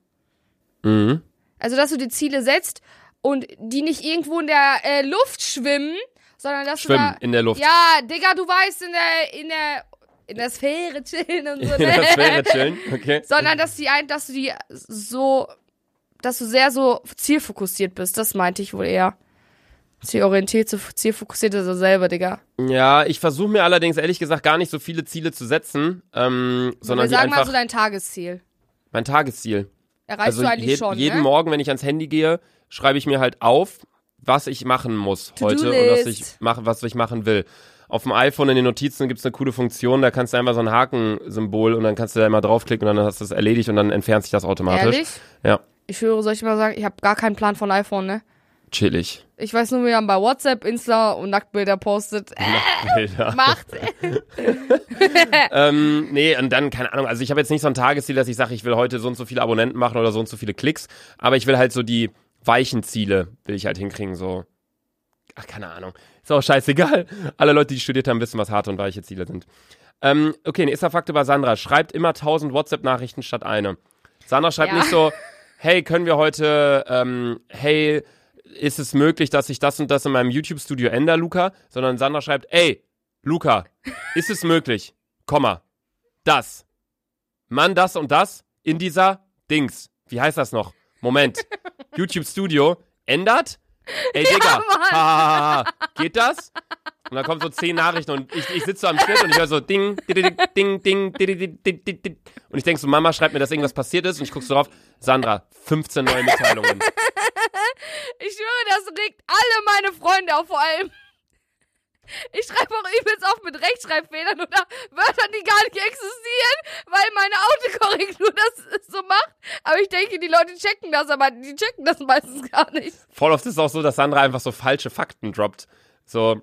Mhm. Also, dass du dir Ziele setzt und die nicht irgendwo in der äh, Luft schwimmen, sondern dass Schwimmen du da. in der Luft. Ja, Digga, du weißt, in der, in der, in der Sphäre chillen und so. In der Sphäre chillen, okay. sondern dass die ein, dass du die so, dass du sehr so zielfokussiert bist. Das meinte ich wohl eher. Zielorientiert, so zielfokussiert ist er selber, Digga. Ja, ich versuche mir allerdings ehrlich gesagt gar nicht so viele Ziele zu setzen, ähm, sondern Wir sagen mal so dein Tagesziel. mein Tagesziel. Erreichst Also du eigentlich je, schon, jeden ne? Morgen, wenn ich ans Handy gehe, schreibe ich mir halt auf, was ich machen muss heute und was ich mache, was ich machen will. Auf dem iPhone in den Notizen gibt's eine coole Funktion, da kannst du einfach so ein Hakensymbol und dann kannst du da immer draufklicken und dann hast du es erledigt und dann entfernt sich das automatisch. Ehrlich? Ja, Ich höre, soll ich mal sagen, ich habe gar keinen Plan von iPhone, ne? Chillig. Ich weiß nur, wie man bei WhatsApp, Insta und Nacktbilder postet. Äh, Bilder. macht. ähm, nee, und dann, keine Ahnung, also ich habe jetzt nicht so ein Tagesziel, dass ich sage, ich will heute so und so viele Abonnenten machen oder so und so viele Klicks, aber ich will halt so die weichen Ziele, will ich halt hinkriegen, so ach, keine Ahnung. Ist auch scheißegal. Alle Leute, die studiert haben, wissen, was harte und weiche Ziele sind. Ähm, okay, nächster Fakt über Sandra. Schreibt immer 1000 WhatsApp-Nachrichten statt eine. Sandra schreibt Ja. nicht so, hey, können wir heute, ähm, hey, ist es möglich, dass ich das und das in meinem YouTube-Studio ändere, Luca? Sondern Sandra schreibt, ey, Luca, ist es möglich, Komma, das, Mann, das und das in dieser Dings. Wie heißt das noch? Moment. YouTube-Studio ändert? Ey, Digga, Mann. ha, ha, ha, geht das? Und dann kommen so zehn Nachrichten und ich, ich sitze so am Schnitt und ich höre so ding, ding, ding, ding, ding, ding, ding, ding, ding. Und ich denke so, Mama schreibt mir, dass irgendwas passiert ist und ich gucke so drauf, Sandra, 15 neue Mitteilungen. Ich schwöre, das regt alle meine Freunde auf, vor allem. Ich schreibe auch übelst oft mit Rechtschreibfehlern oder Wörtern, die gar nicht existieren, weil meine Autokorrektur das so macht. Aber ich denke, die Leute checken das, aber die checken das meistens gar nicht. Voll oft ist es auch so, dass Sandra einfach so falsche Fakten droppt. So,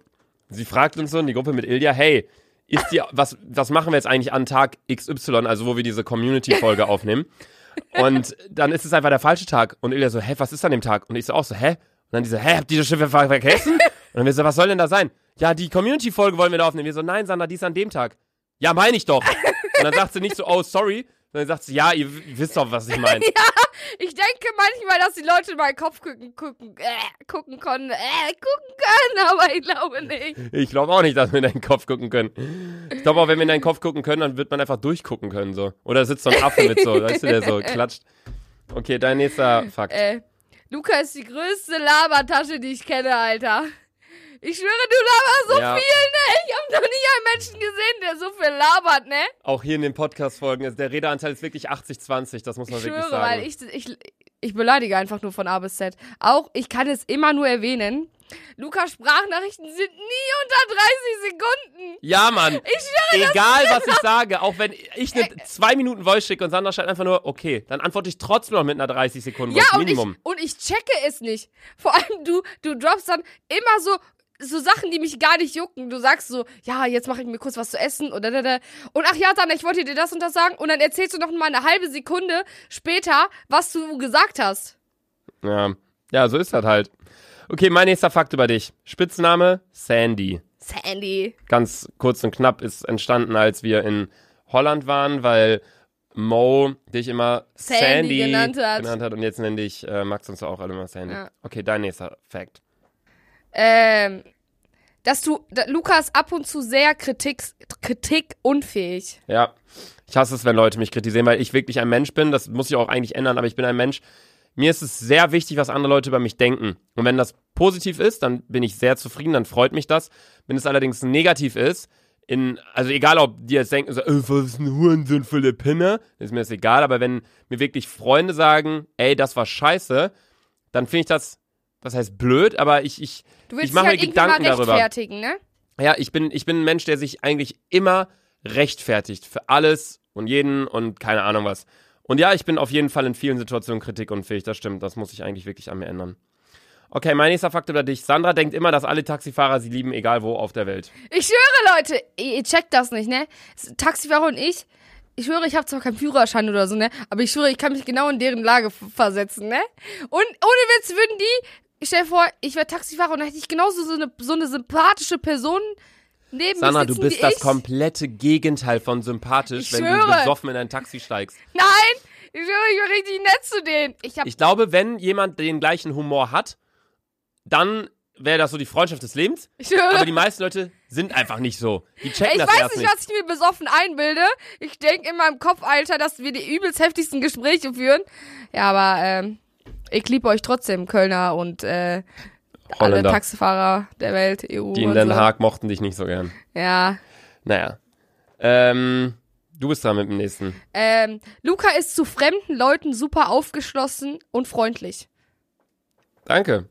sie fragt uns so in die Gruppe mit Ilja, hey, ist die, was, was machen wir jetzt eigentlich an Tag XY, also wo wir diese Community-Folge aufnehmen? Und dann ist es einfach der falsche Tag. Und Ilja so, hä, was ist an dem Tag? Und ich so auch so, hä? Und dann diese, hä, habt ihr das Schiff ver vergessen? Und dann wir so, was soll denn da sein? Ja, die Community-Folge wollen wir da aufnehmen. Wir so, nein, Sandra, die ist an dem Tag. Ja, meine ich doch. Und dann sagt sie nicht so, oh, sorry, sondern sagt sie, ja, ihr wisst doch, was ich meine. Ich denke manchmal, dass die Leute in meinen Kopf gucken, gucken, äh, gucken können, äh, gucken können, aber ich glaube nicht. Ich glaube auch nicht, dass wir in deinen Kopf gucken können. Ich glaube auch, wenn wir in deinen Kopf gucken können, dann wird man einfach durchgucken können so. Oder sitzt so ein Affe mit so, weißt du, der so klatscht. Okay, dein nächster Fakt. Äh, Luca ist die größte Labertasche, die ich kenne, Alter. Ich schwöre, du laberst so Ja. viel, ne? Ich hab noch nie einen Menschen gesehen, der so viel labert, ne? Auch hier in den Podcast-Folgen, ist der Redeanteil ist wirklich 80-20, das muss man Ich wirklich schwöre, sagen. weil ich, ich, ich beleidige einfach nur von A bis Z. Auch, ich kann es immer nur erwähnen. Lukas Sprachnachrichten sind nie unter 30 Sekunden. ja, Mann. Ich schwöre, Egal, was ich sage, auch wenn ich eine zwei Minuten Voice schicke und Sandra schreibt einfach nur, okay, dann antworte ich trotzdem noch mit einer 30 Sekunden Ja, Voice, und ich, Minimum. und ich checke es nicht. Vor allem du, du droppst dann immer so, so Sachen, die mich gar nicht jucken. Du sagst so, ja, jetzt mache ich mir kurz was zu essen oder da, da. Und ach ja, dann, ich wollte dir das und das sagen. Und dann erzählst du noch mal eine halbe Sekunde später, was du gesagt hast. Ja. ja, so ist das halt. Okay, mein nächster Fakt über dich. Spitzname Sandy. Sandy. ganz kurz und knapp ist entstanden, als wir in Holland waren, weil Mo dich immer Sandy Sandy, genannt hat. genannt hat und jetzt nenne dich äh, Max und so auch alle immer Sandy. Ja. Okay, dein nächster Fact. Ähm, dass du, da, Lukas ab und zu sehr Kritik, kritikunfähig. Ja, ich hasse es, wenn Leute mich kritisieren, weil ich wirklich ein Mensch bin. Das muss ich auch eigentlich ändern, aber ich bin ein Mensch. Mir ist es sehr wichtig, was andere Leute über mich denken. Und wenn das positiv ist, dann bin ich sehr zufrieden, dann freut mich das. Wenn es allerdings negativ ist, in, also egal, ob die jetzt denken, so, äh, was ist ein Hurensohn für eine Pinne, ist mir das egal, aber wenn mir wirklich Freunde sagen, ey, das war scheiße, dann finde ich das, das heißt blöd, aber ich, ich, Du willst ich mache dich mir halt irgendwie mal Gedanken darüber. rechtfertigen, ne? Ja, ich bin, ich bin ein Mensch, der sich eigentlich immer rechtfertigt für alles und jeden und keine Ahnung was. Und ja, ich bin auf jeden Fall in vielen Situationen kritikunfähig, das stimmt. Das muss ich eigentlich wirklich an mir ändern. Okay, mein nächster Fakt über dich. Sandra denkt immer, dass alle Taxifahrer sie lieben, egal wo auf der Welt. Ich schwöre, Leute, ihr, checkt das nicht, ne? Taxifahrer und ich, ich schwöre, ich habe zwar keinen Führerschein oder so, ne? Aber ich schwöre, ich kann mich genau in deren Lage versetzen, ne? Und ohne Witz würden die, ich stell dir vor, ich wäre Taxifahrer und dann hätte ich genauso so eine, so eine sympathische Person neben Sandra, mir du sitzen bist wie das ich. komplette Gegenteil von sympathisch, Ich wenn du schwöre. besoffen in ein Taxi steigst. Nein! Ich schwöre, ich bin richtig nett zu denen. Ich hab, Ich glaube, wenn jemand den gleichen Humor hat, dann wäre das so die Freundschaft des Lebens. ich schwöre. Aber die meisten Leute sind einfach nicht so. Die checken Ich das weiß erst nicht, was ich mir besoffen einbilde. Ich denke in meinem Kopf, Alter, dass wir die übelst heftigsten Gespräche führen. Ja, aber ähm, ich liebe euch trotzdem, Kölner und äh, alle. Taxifahrer der Welt, EU Die in Den so. Haag mochten dich nicht so gern. Ja. Naja. Ähm, du bist dran mit dem nächsten. Ähm, Luca ist zu fremden Leuten super aufgeschlossen und freundlich. Danke.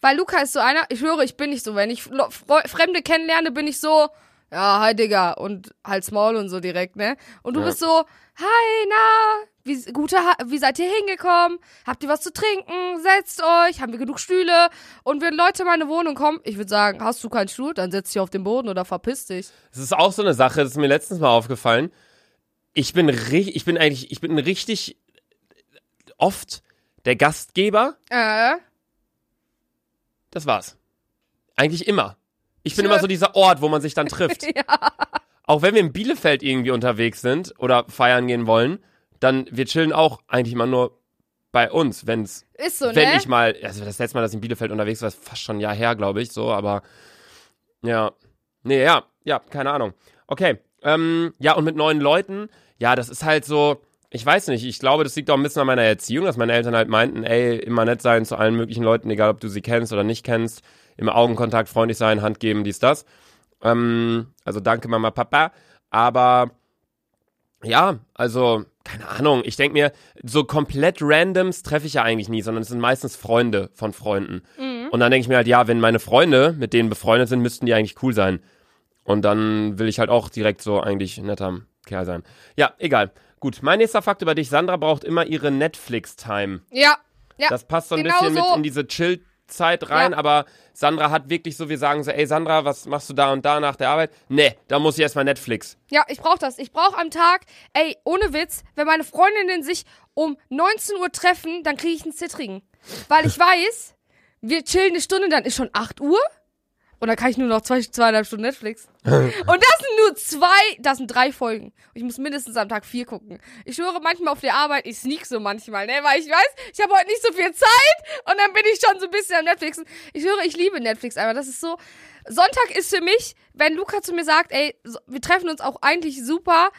Weil Luca ist so einer, ich höre, ich bin nicht so. Wenn ich Fremde kennenlerne, bin ich so, ja, hi Digga, und halt's Maul und so direkt, ne? Und du Ja. bist so, hi, na, wie, gute, wie seid ihr hingekommen? Habt ihr was zu trinken? Setzt euch, haben wir genug Stühle? Und wenn Leute in meine Wohnung kommen, ich würde sagen, hast du keinen Stuhl, dann setz dich auf den Boden oder verpiss dich. Das ist auch so eine Sache, das ist mir letztens mal aufgefallen. Ich bin richtig, ich bin eigentlich, ich bin richtig oft der Gastgeber. Äh, Das war's. Eigentlich immer. Ich bin immer so dieser Ort, wo man sich dann trifft. Ja. Auch wenn wir in Bielefeld irgendwie unterwegs sind oder feiern gehen wollen, dann wir chillen auch eigentlich immer nur bei uns, wenn's Ist so, wenn ne? ich mal, also das letzte Mal, dass ich in Bielefeld unterwegs war, ist fast schon ein Jahr her, glaube ich, so, aber ja. Nee, ja, ja, keine Ahnung. Okay. Ähm, ja, und mit neuen Leuten, ja, das ist halt so, ich weiß nicht, ich glaube, das liegt auch ein bisschen an meiner Erziehung, dass meine Eltern halt meinten, ey, immer nett sein zu allen möglichen Leuten, egal ob du sie kennst oder nicht kennst, im Augenkontakt freundlich sein, Hand geben, dies, das. Ähm, also danke Mama, Papa. Aber ja, also, keine Ahnung, ich denke mir, so komplett Randoms treffe ich ja eigentlich nie, sondern es sind meistens Freunde von Freunden. Und dann denke ich mir halt, ja, wenn meine Freunde mit denen befreundet sind, müssten die eigentlich cool sein. Und dann will ich halt auch direkt so eigentlich netter Kerl sein. Ja, egal. Gut, mein nächster Fakt über dich. Sandra braucht immer ihre Netflix-Time. Ja. Ja. Das passt so ein genau bisschen so. mit in diese Chill-Zeit rein, Ja. aber Sandra hat wirklich so, wir sagen so, ey Sandra, was machst du da und da nach der Arbeit? Nee, da muss ich erstmal Netflix. Ja, ich brauch das. Ich brauch am Tag, ey, ohne Witz, wenn meine Freundinnen sich um 19 Uhr treffen, dann kriege ich einen Zittrigen. Weil ich weiß, wir chillen eine Stunde, dann ist schon 8 Uhr. Und dann kann ich nur noch zwei, zweieinhalb Stunden Netflix. Und das sind nur zwei, das sind drei Folgen. Und ich muss mindestens am Tag vier gucken. Ich schwöre manchmal auf der Arbeit, ich sneak so manchmal, ne? Weil ich weiß, ich habe heute nicht so viel Zeit und dann bin ich schon so ein bisschen am Netflixen. Ich höre, ich liebe Netflix einfach. Das ist so. Sonntag ist für mich, wenn Luca zu mir sagt, ey, wir treffen uns auch eigentlich super,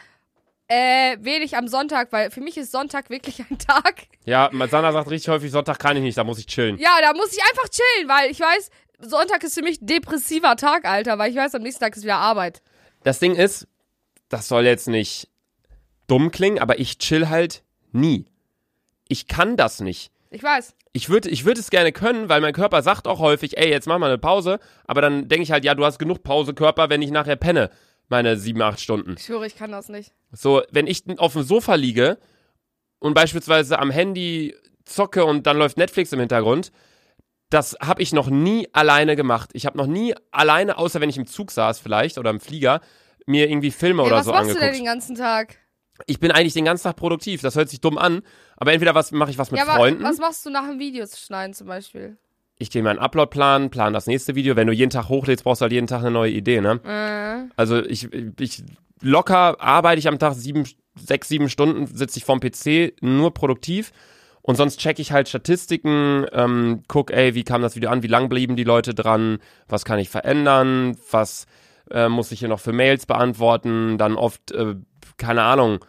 äh, wenig am Sonntag, weil für mich ist Sonntag wirklich ein Tag. Ja, Sandra sagt richtig häufig, Sonntag kann ich nicht, da muss ich chillen. Ja, da muss ich einfach chillen, weil ich weiß, Sonntag ist für mich depressiver Tag, Alter, weil ich weiß, am nächsten Tag ist wieder Arbeit. Das Ding ist, das soll jetzt nicht dumm klingen, aber ich chill halt nie. Ich kann das nicht. Ich weiß. Ich würde ich würd es gerne können, weil mein Körper sagt auch häufig, ey, jetzt mach mal eine Pause. Aber dann denke ich halt, ja, du hast genug Pause, Körper, wenn ich nachher penne. Meine sieben, acht Stunden. Ich schwöre, ich kann das nicht. So, wenn ich auf dem Sofa liege und beispielsweise am Handy zocke und dann läuft Netflix im Hintergrund, das habe ich noch nie alleine gemacht. Ich habe noch nie alleine, außer wenn ich im Zug saß vielleicht oder im Flieger, mir irgendwie Filme Ey, oder was so machst angeguckt. du denn den ganzen Tag? ich bin eigentlich den ganzen Tag produktiv. Das hört sich dumm an, aber entweder was mache ich was mit ja, Freunden. was machst du nach dem Videos schneiden zum Beispiel? ich gehe meinen Upload-Plan, plan das nächste Video. Wenn du jeden Tag hochlädst, brauchst du halt jeden Tag eine neue Idee, ne? Äh, Also ich, ich locker arbeite ich am Tag sieben, sechs, sieben Stunden, sitze ich vorm PC, nur produktiv. Und sonst checke ich halt Statistiken, ähm, guck, ey, wie kam das Video an, wie lang blieben die Leute dran, was kann ich verändern, was äh, muss ich hier noch für Mails beantworten, dann oft, äh, keine Ahnung,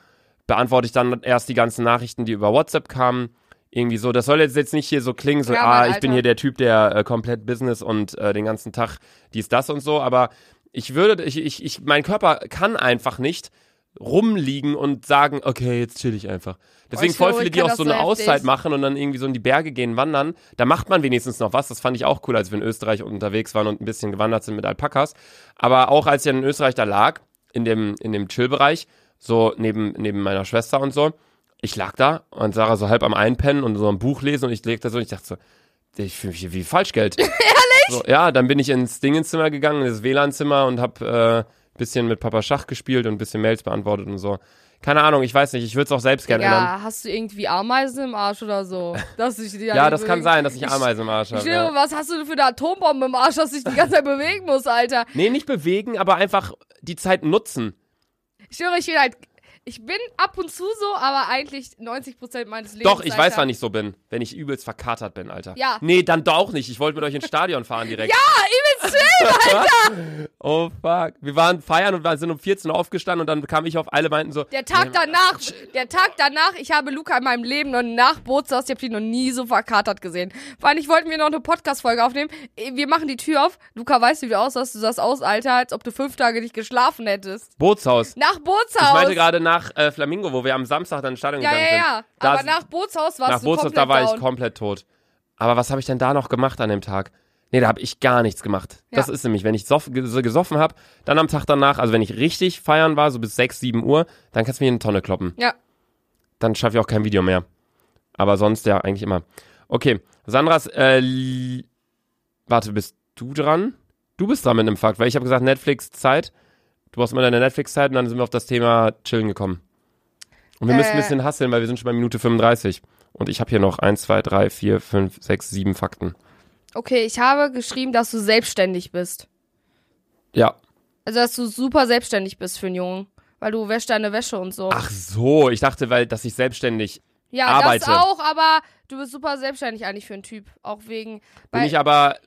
beantworte ich dann erst die ganzen Nachrichten, die über WhatsApp kamen. Irgendwie so, das soll jetzt, jetzt nicht hier so klingen, so, Ja, ah, ich bin hier der Typ, der äh, komplett Business und äh, den ganzen Tag dies, das und so, aber ich würde, ich, ich, ich, mein Körper kann einfach nicht rumliegen und sagen, okay, jetzt chill ich einfach. Deswegen ich voll viele, die auch so so eine heftig. Auszeit machen und dann irgendwie so in die Berge gehen, wandern. Da macht man wenigstens noch was. Das fand ich auch cool, als wir in Österreich unterwegs waren und ein bisschen gewandert sind mit Alpakas. Aber auch als ich in Österreich da lag, in dem, in dem Chill-Bereich, so neben, neben meiner Schwester und so, ich lag da und Sarah so halb am Einpennen und so ein Buch lesen und ich leg da so und ich dachte so, ich fühle mich hier wie Falschgeld. Ehrlich? So, ja, dann bin ich ins Dingenzimmer gegangen, ins WLAN-Zimmer und hab äh, bisschen mit Papa Schach gespielt und ein bisschen Mails beantwortet und so. Keine Ahnung, ich weiß nicht, ich würde es auch selbst gerne ändern. ja, hast du irgendwie Ameisen im Arsch oder so? Dass sich die Ja, das kann sein, dass ich Ameisen im Arsch Ich habe. Ja. was hast du denn für eine Atombombe im Arsch, dass ich die ganze Zeit bewegen muss, Alter? Nee, nicht bewegen, aber einfach die Zeit nutzen. Ich schwöre, ich bin halt. Ich bin ab und zu so, aber eigentlich 90% meines Lebens. Doch, ich weiß, Alter. wann ich so bin. Wenn ich übelst verkatert bin, Alter. Ja. Nee, dann doch auch nicht. Ich wollte mit euch ins Stadion fahren direkt. Ja, übelst chill! Oh fuck. Wir waren feiern und wir sind um 14 Uhr aufgestanden und dann kam ich auf alle meinten so. Der Tag danach, der Tag danach, ich habe Luca in meinem Leben noch nach Bootshaus, ich habe ihn noch nie so verkatert gesehen. Vor allem, ich wollten wir noch eine Podcast-Folge aufnehmen. Wir machen die Tür auf. Luca, weißt du, wie du aussahst? Du sahst aus, Alter, als ob du fünf Tage nicht geschlafen hättest. Bootshaus. Nach Bootshaus. Ich meinte gerade nach äh, Flamingo, wo wir am Samstag dann ins Stadion ja, gegangen ja, sind. ja. Da Aber ist- nach Bootshaus warst Nach du Bootshaus, komplett da war down. ich komplett tot. Aber was habe ich denn da noch gemacht an dem Tag? Nee, da habe ich gar nichts gemacht. Das Ja. ist nämlich, wenn ich soff, ges- gesoffen habe, dann am Tag danach, also wenn ich richtig feiern war, so bis 6, 7 Uhr, dann kannst du mir in eine Tonne kloppen. Ja. Dann schaffe ich auch kein Video mehr. Aber sonst ja eigentlich immer. Okay, Sandras, äh, warte, bist du dran? Du bist dran mit einem Fakt, weil ich habe gesagt Netflix-Zeit. Du brauchst immer deine Netflix-Zeit und dann sind wir auf das Thema Chillen gekommen. Und wir müssen ein Äh. bisschen hasseln, weil wir sind schon bei Minute 35. Und ich habe hier noch 1, 2, 3, 4, 5, 6, 7 Fakten. Okay, ich habe geschrieben, dass du selbstständig bist. Ja. Also, dass du super selbstständig bist für einen Jungen. Weil du wäschst deine Wäsche und so. Ach so, ich dachte, weil, dass ich selbstständig ja, arbeite. das auch, aber du bist super selbstständig eigentlich für einen Typ. Auch wegen. bin ich aber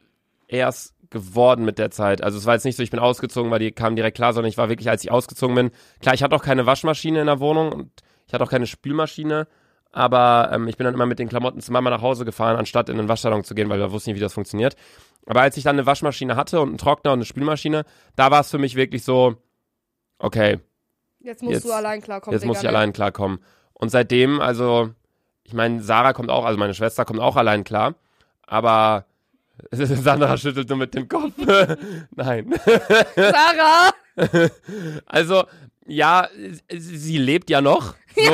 erst geworden mit der Zeit. Also es war jetzt nicht so, ich bin ausgezogen, weil die kamen direkt klar, sondern ich war wirklich, als ich ausgezogen bin. Klar, ich hatte auch keine Waschmaschine in der Wohnung und ich hatte auch keine Spülmaschine. Aber ähm, ich bin dann immer mit den Klamotten zu Mama nach Hause gefahren, anstatt in den Waschsalon zu gehen, weil wir wussten nicht, wie das funktioniert. Aber als ich dann eine Waschmaschine hatte und einen Trockner und eine Spülmaschine, da war es für mich wirklich so, okay, Jetzt musst jetzt- du allein klarkommen. jetzt muss ich ne? allein klarkommen. Und seitdem, also, ich meine, Sarah kommt auch, also meine Schwester kommt auch allein klar, aber Sandra schüttelt nur mit dem Kopf. Nein. Sarah! Also, ja, sie lebt ja noch. So,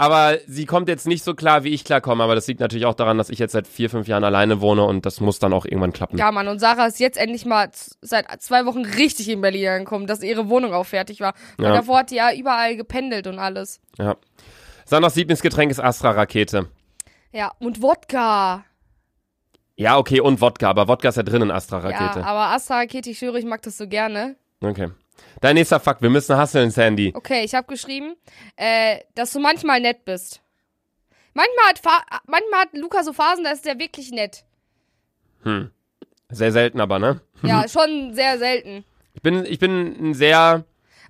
Aber sie kommt jetzt nicht so klar, wie ich klarkomme. Aber das liegt natürlich auch daran, dass ich jetzt seit vier, fünf Jahren alleine wohne und das muss dann auch irgendwann klappen. Ja, Mann, und Sarah ist jetzt endlich mal seit zwei Wochen richtig in Berlin angekommen, dass ihre Wohnung auch fertig war. Weil Ja. davor hat die ja überall gependelt und alles. Ja. Sandras Lieblingsgetränk ist Astra-Rakete. Ja, und Wodka. Ja, okay, und Wodka, aber Wodka ist ja drin in Ja, Astra-Rakete. aber Astra-Rakete, ich schwöre, ich mag das so gerne. okay. Dein nächster Fakt, wir müssen hustlen, Sandy. Okay, ich habe geschrieben, äh, dass du manchmal nett bist. Manchmal hat, Fa manchmal hat Luca so Phasen, da ist der wirklich nett. Hm. Sehr selten aber, ne? Ja, schon sehr selten. Ich bin, ich bin ein sehr,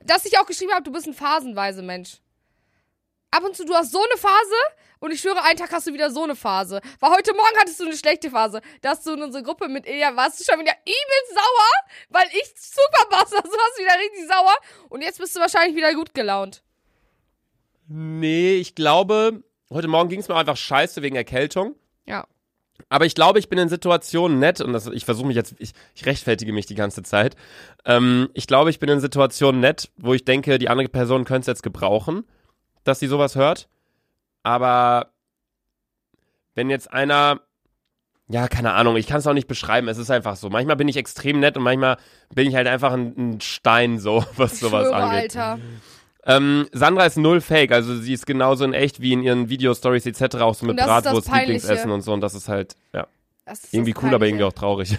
Dass ich auch geschrieben habe, du bist ein phasenweise Mensch. Ab und zu, du hast so eine Phase und ich schwöre, einen Tag hast du wieder so eine Phase. Weil heute Morgen hattest du eine schlechte Phase. Da hast du in unsere Gruppe mit Ilja, warst du schon wieder übelst sauer, weil ich super war. Du warst wieder richtig sauer und jetzt bist du wahrscheinlich wieder gut gelaunt. nee, ich glaube, heute Morgen ging es mir einfach scheiße wegen Erkältung. Ja. Aber ich glaube, ich bin in Situationen nett und das, ich versuche mich jetzt, ich, ich rechtfertige mich die ganze Zeit. Ähm, ich glaube, ich bin in Situationen nett, wo ich denke, die andere Person könnte es jetzt gebrauchen, dass sie sowas hört. Aber wenn jetzt einer, ja, keine Ahnung, ich kann es auch nicht beschreiben, es ist einfach so. Manchmal bin ich extrem nett und manchmal bin ich halt einfach ein, ein Stein, so, was sowas schwöre, angeht. Alter. Ähm, Sandra ist null fake, also sie ist genauso in echt wie in ihren Video-Stories etc. auch so mit Bratwurst. Lieblingsessen und so und das ist halt, ja. Das ist Irgendwie cool, aber irgendwie auch traurig.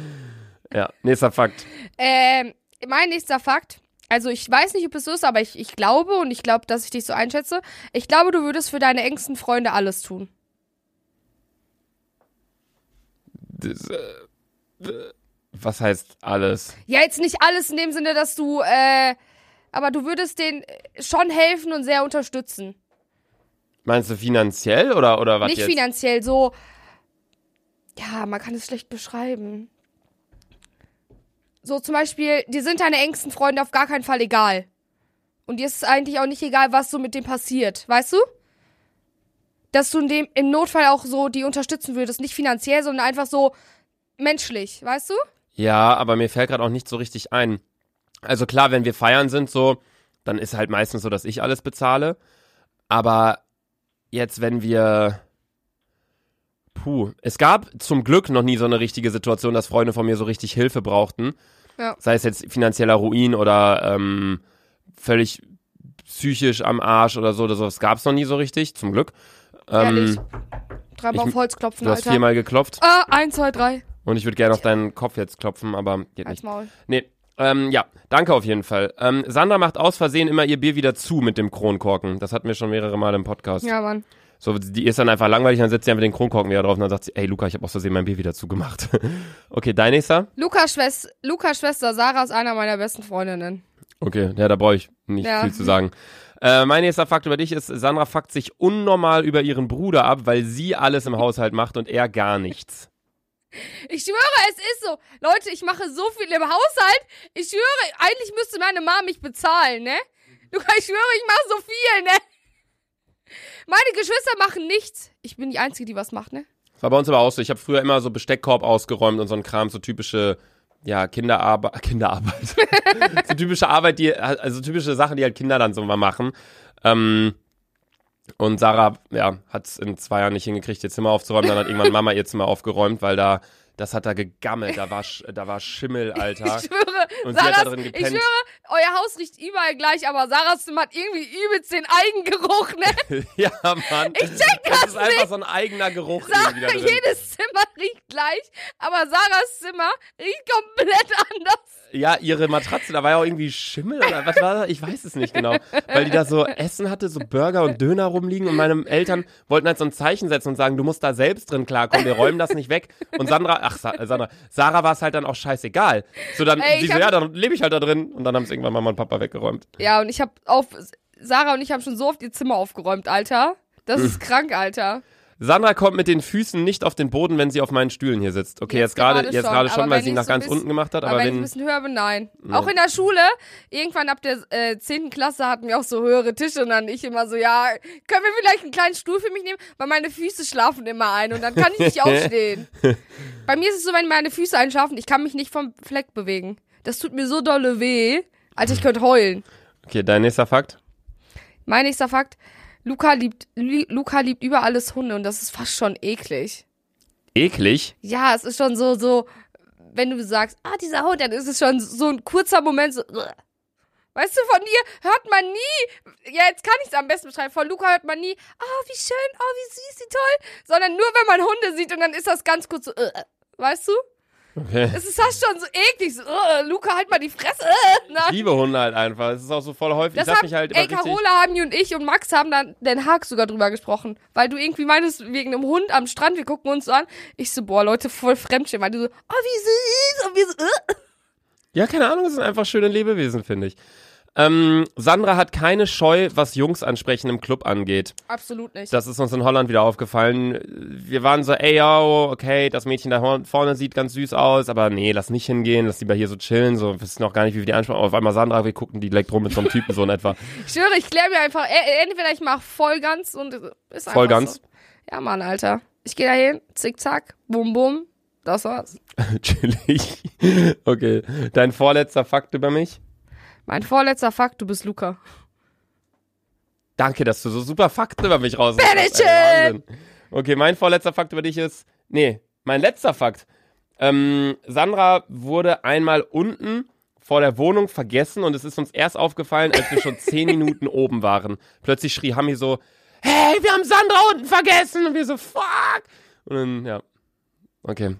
ja, nächster Fakt. Ähm, mein nächster Fakt. Also ich weiß nicht, ob es so ist, aber ich, ich glaube und ich glaube, dass ich dich so einschätze. Ich glaube, du würdest für deine engsten Freunde alles tun. Das, äh, was heißt alles? Ja, jetzt nicht alles in dem Sinne, dass du, äh, aber du würdest denen schon helfen und sehr unterstützen. Meinst du finanziell oder, oder was nicht jetzt? finanziell, so. Ja, man kann es schlecht beschreiben. So zum Beispiel, dir sind deine engsten Freunde auf gar keinen Fall egal. Und dir ist es eigentlich auch nicht egal, was so mit dem passiert, weißt du? Dass du in dem, im Notfall auch so die unterstützen würdest. Nicht finanziell, sondern einfach so menschlich, weißt du? Ja, aber mir fällt gerade auch nicht so richtig ein. Also klar, wenn wir feiern sind, so, dann ist halt meistens so, dass ich alles bezahle. Aber jetzt, wenn wir. Puh, es gab zum Glück noch nie so eine richtige Situation, dass Freunde von mir so richtig Hilfe brauchten. Ja. Sei es jetzt finanzieller Ruin oder ähm, völlig psychisch am Arsch oder so, oder so. Das gab's noch nie so richtig, zum Glück. Ehrlich. Ähm, Dreimal auf Holz klopfen, du hast Alter. viermal geklopft Ah, eins, zwei, drei. und ich würde gerne auf deinen Kopf jetzt klopfen, aber geht Als nicht. Maul. Nee, ähm, ja, danke auf jeden Fall. Ähm, Sandra macht aus Versehen immer ihr Bier wieder zu mit dem Kronkorken. Das hatten wir schon mehrere Mal im Podcast. Ja, Mann. So, die ist dann einfach langweilig, dann setzt sie einfach den Kronkorken wieder drauf und dann sagt sie, ey Luca, ich habe aus Versehen mein Bier wieder zugemacht. okay, dein nächster? Lukas Schwester, Lukas Schwester Sarah ist einer meiner besten Freundinnen. Okay, ja, da brauche ich nicht Ja. viel zu sagen. Äh, mein nächster Fakt über dich ist, Sandra fuckt sich unnormal über ihren Bruder ab, weil sie alles im Haushalt macht und er gar nichts. Ich schwöre, es ist so. Leute, ich mache so viel im Haushalt. Ich schwöre, eigentlich müsste meine Mama mich bezahlen, ne? Luca, ich schwöre, ich mache so viel, ne? Meine Geschwister machen nichts. Ich bin die Einzige, die was macht, ne? Das war bei uns aber auch so. Ich habe früher immer so Besteckkorb ausgeräumt und so ein Kram, so typische, ja, Kinderarbeit, Kinderarbeit. so typische Arbeit, die, also typische Sachen, die halt Kinder dann so mal machen. Ähm, und Sarah, ja, hat es in zwei Jahren nicht hingekriegt, ihr Zimmer aufzuräumen. Dann hat irgendwann Mama ihr Zimmer aufgeräumt, weil da, das hat da gegammelt, da war, da war Schimmel, Alter. Ich schwöre, Und sie hat da Sarahs, drin ich gepennt. schwöre, euer Haus riecht überall gleich, aber Sarahs Zimmer hat irgendwie übelst den Eigengeruch, ne? ja, Mann. Ich check Das das ist einfach nicht. so ein eigener Geruch Sarah, irgendwie da drin. jedes Zimmer riecht gleich, aber Sarahs Zimmer riecht komplett anders. Ja, ihre Matratze, da war ja auch irgendwie Schimmel oder was war das? Ich weiß es nicht genau. Weil die da so Essen hatte, so Burger und Döner rumliegen und meine Eltern wollten halt so ein Zeichen setzen und sagen, du musst da selbst drin klarkommen, wir räumen das nicht weg. Und Sandra, ach Sa Sandra, Sarah war es halt dann auch scheißegal. So dann, Ey, sie so, ja, dann lebe ich halt da drin. Und dann haben es irgendwann Mama und Papa weggeräumt. Ja, und ich habe auf, Sarah und ich haben schon so oft ihr Zimmer aufgeräumt, Alter. Das ist krank, Alter. Sandra kommt mit den Füßen nicht auf den Boden, wenn sie auf meinen Stühlen hier sitzt. Okay, jetzt, gerade jetzt schon, gerade schon, aber weil wenn sie ich nach so ganz bisschen- unten gemacht hat, Aber, aber wenn ich ein wenn bisschen höher bin, nein. Auch in der Schule, irgendwann ab der äh, 10. Klasse hatten wir auch so höhere Tische und dann ich immer so, ja, können wir vielleicht einen kleinen Stuhl für mich nehmen? Weil meine Füße schlafen immer ein und dann kann ich nicht aufstehen. Bei mir ist es so, wenn meine Füße einschlafen, ich kann mich nicht vom Fleck bewegen. Das tut mir so dolle weh, als ich könnte heulen. Okay, dein nächster Fakt. Mein nächster Fakt, Luca liebt, Lu- Luca liebt über alles Hunde und das ist fast schon eklig. Eklig. Ja, es ist schon so, so, wenn du sagst, ah, dieser Hund, dann ist es schon so ein kurzer Moment, so, weißt du, von dir hört man nie, ja, jetzt kann ich es am besten beschreiben, von Luca hört man nie, ah, wie schön, oh, wie süß, wie toll, sondern nur, wenn man Hunde sieht und dann ist das ganz kurz so, weißt du? Okay. Es ist fast schon so eklig, so, ugh, Luca, halt mal die Fresse. Ich liebe Hunde halt einfach. Es ist auch so voll häufig. Das ich haben, mich halt immer ey. Carola haben und ich und Max haben dann Den Haag sogar drüber gesprochen. Weil du irgendwie meinst, wegen einem Hund am Strand, wir gucken uns so an. Ich so, boah, Leute, voll Fremdschirm. Weil du so, oh, wie süß. Und wir so, äh. Ja, keine Ahnung, es sind einfach schöne Lebewesen, finde ich. Ähm, Sandra hat keine Scheu, was Jungs ansprechen im Club angeht. Absolut nicht. Das ist uns in Holland wieder aufgefallen. Wir waren so, ey, yo, okay, das Mädchen da vorne sieht ganz süß aus, aber nee, lass nicht hingehen, lass lieber hier so chillen, so, wir wissen auch gar nicht, wie wir die ansprechen. Auf einmal Sandra, wir gucken die direkt rum mit so einem Typen so in etwa. Ich schwöre, ich kläre mir einfach, äh, entweder ich mache voll ganz und ist einfach Voll ganz? So. Ja, Mann, Alter. Ich gehe da hin, zick, zack, bum, bum. Das war's. Chillig. Okay, dein vorletzter Fakt über mich? Mein vorletzter Fakt, du bist Luca. Danke, dass du so super Fakten über mich raus. Ey, Wahnsinn. Okay, mein vorletzter Fakt über dich ist, nee, mein letzter Fakt. Ähm, Sandra wurde einmal unten vor der Wohnung vergessen und es ist uns erst aufgefallen, als wir schon zehn Minuten oben waren. Plötzlich schrie Hami so, hey, wir haben Sandra unten vergessen und wir so, fuck. Und dann, ja, okay,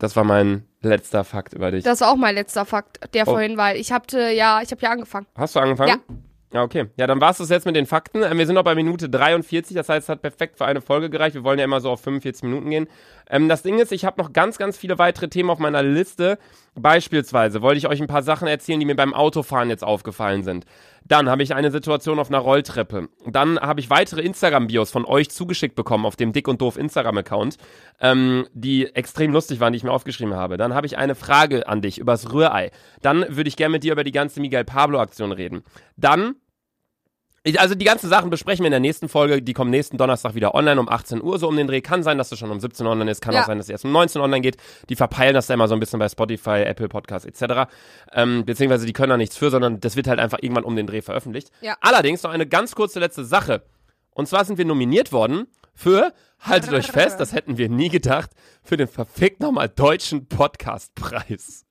das war mein letzter Fakt über dich. Das war auch mein letzter Fakt, der Oh. vorhin, weil ich hatte, ja, ich habe ja angefangen. Hast du angefangen? Ja. okay. Ja, dann war es das jetzt mit den Fakten. Ähm, Wir sind noch bei Minute 43, das heißt, es hat perfekt für eine Folge gereicht. Wir wollen ja immer so auf 45 Minuten gehen. Ähm, das Ding ist, ich habe noch ganz, ganz viele weitere Themen auf meiner Liste. Beispielsweise wollte ich euch ein paar Sachen erzählen, die mir beim Autofahren jetzt aufgefallen sind. Dann habe ich eine Situation auf einer Rolltreppe. Dann habe ich weitere Instagram-Bios von euch zugeschickt bekommen auf dem Dick und Doof Instagram-Account, ähm, die extrem lustig waren, die ich mir aufgeschrieben habe. Dann habe ich eine Frage an dich übers Rührei. Dann würde ich gerne mit dir über die ganze Miguel Pablo-Aktion reden. Dann also die ganzen Sachen besprechen wir in der nächsten Folge. Die kommen nächsten Donnerstag wieder online um 18 Uhr so um den Dreh. Kann sein, dass das schon um 17 Uhr online ist. Kann Ja. auch sein, dass es erst um 19 Uhr online geht. Die verpeilen das da immer so ein bisschen bei Spotify, Apple Podcasts etc. Ähm, beziehungsweise die können da nichts für, sondern das wird halt einfach irgendwann um den Dreh veröffentlicht. Ja. Allerdings noch eine ganz kurze letzte Sache. Und zwar sind wir nominiert worden für, haltet euch fest, das hätten wir nie gedacht, für den verfickt nochmal deutschen Podcastpreis.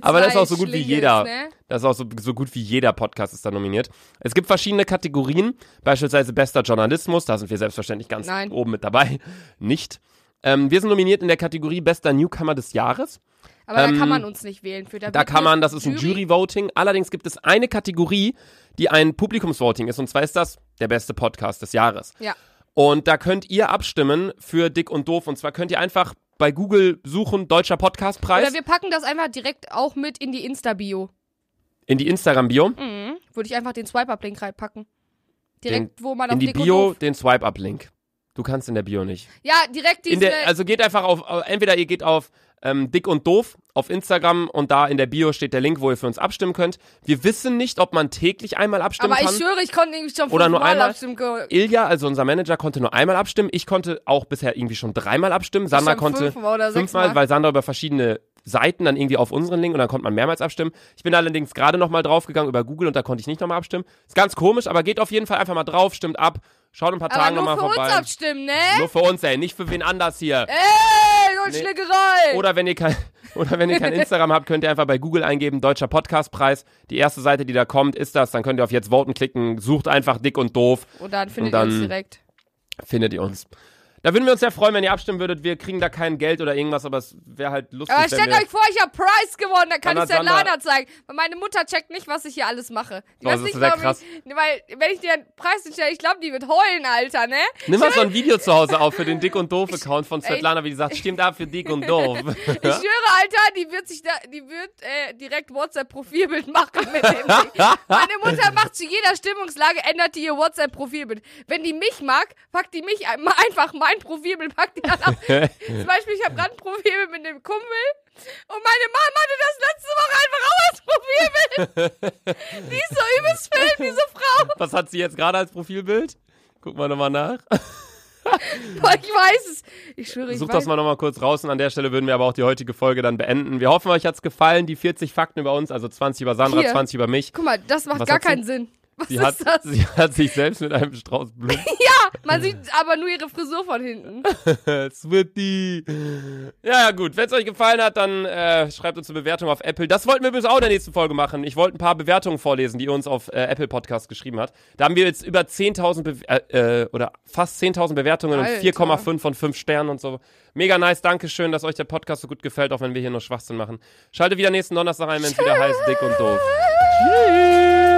Aber das ist auch so gut wie jeder. Ne? Das ist auch so, so gut wie jeder Podcast ist da nominiert. Es gibt verschiedene Kategorien, beispielsweise bester Journalismus, da sind wir selbstverständlich ganz Nein. oben mit dabei. Nicht. Ähm, wir sind nominiert in der Kategorie bester Newcomer des Jahres. Aber da Ähm, kann man uns nicht wählen für. Da, Da kann man, das ist ein Jury-Voting. Allerdings gibt es eine Kategorie, die ein Publikumsvoting ist, und zwar ist das der beste Podcast des Jahres. Ja. Und da könnt ihr abstimmen für Dick und Doof. Und zwar könnt ihr einfach bei Google suchen, Deutscher Podcastpreis, Oder wir packen das einfach direkt auch mit in die Insta-Bio. in die Instagram-Bio. Mhm. Würde ich einfach den Swipe-Up-Link reinpacken. Direkt, wo man auf in die Bio den Swipe-Up-Link. Du kannst in der Bio nicht. Ja, direkt diese. In der, also geht einfach auf, auf- entweder ihr geht auf ähm, Dick und Doof auf Instagram und da in der Bio steht der Link, wo ihr für uns abstimmen könnt. Wir wissen nicht, ob man täglich einmal abstimmen aber ich kann. schwöre, ich konnte nämlich schon Oder nur einmal? abstimmen. Ilja, also unser Manager, konnte nur einmal abstimmen. Ich konnte auch bisher irgendwie schon dreimal abstimmen. Sandra konnte fünfmal fünfmal, weil Sandra über verschiedene Seiten dann irgendwie auf unseren Link und dann konnte man mehrmals abstimmen. Ich bin allerdings gerade nochmal draufgegangen über Google und da konnte ich nicht nochmal abstimmen. Ist ganz komisch, aber geht auf jeden Fall einfach mal drauf, stimmt ab. Schaut in ein paar Aber Tagen nur nochmal für vorbei. uns abstimmen, ne? Nur für uns, ey, nicht für wen anders hier. Ey, eine Nee. Oder wenn ihr kein, oder wenn ihr kein Instagram habt, könnt ihr einfach bei Google eingeben, Deutscher Podcastpreis. Die erste Seite, die da kommt, ist das. Dann könnt ihr auf jetzt voten klicken. Sucht einfach dick und doof. Und dann findet Und dann- ihr uns direkt. findet ihr uns. Da würden wir uns sehr freuen, wenn ihr abstimmen würdet. Wir kriegen da kein Geld oder irgendwas, aber es wäre halt lustig. Aber stellt euch vor, ich habe Prize gewonnen, dann kann Dann ich Sandra- Lana zeigen. Weil meine Mutter checkt nicht, was ich hier alles mache. Die Boah, weiß das nicht, ist sehr krass. Ich, weil, wenn ich dir einen Preis stelle, ich glaube, die wird heulen, Alter, ne? Nimm mal so ein Video zu Hause auf für den Dick und Doof-Account von. Svetlana, wie die sagt, stimmt ab für Dick und Doof. Ich schwöre, Alter, die wird sich da, die wird äh, direkt WhatsApp-Profilbild machen mit dem. Meine Mutter macht zu jeder Stimmungslage, ändert die ihr WhatsApp-Profilbild. Wenn die mich mag, packt die mich ein- einfach mein Profilbild, packt die dann auf. Zum Beispiel, ich habe gerade ein Profilbild mit dem Kumpel und meine Mama hatte das letzte Woche einfach auch als Profilbild. die ist so übelst film, diese Frau. Was hat sie jetzt gerade als Profilbild? Guck mal nochmal nach. Boah, ich weiß es. Ich schwöre, ich Such weiß das mal nochmal kurz raus und an der Stelle würden wir aber auch die heutige Folge dann beenden. Wir hoffen, euch hat's gefallen. Die 40 Fakten über uns, also 20 über Sandra, Hier. 20 über mich. Guck mal, das macht Was gar hat keinen Sinn. Was Sie hat, das? sie hat sich selbst mit einem Strauß Blumen. Ja, man sieht aber nur ihre Frisur von hinten. Switty. Ja, gut. Wenn es euch gefallen hat, dann äh, schreibt uns eine Bewertung auf Apple. Das wollten wir übrigens auch in der nächsten Folge machen. Ich wollte ein paar Bewertungen vorlesen, die ihr uns auf äh, Apple Podcast geschrieben hat. Da haben wir jetzt über 10.000 Be äh, äh, oder fast 10.000 Bewertungen und Alter. 4,5 von 5 Sternen und so. Mega nice. Dankeschön, dass euch der Podcast so gut gefällt, auch wenn wir hier nur Schwachsinn machen. Schaltet wieder nächsten Donnerstag ein, wenn es wieder heißt Dick und Doof. Tschüss.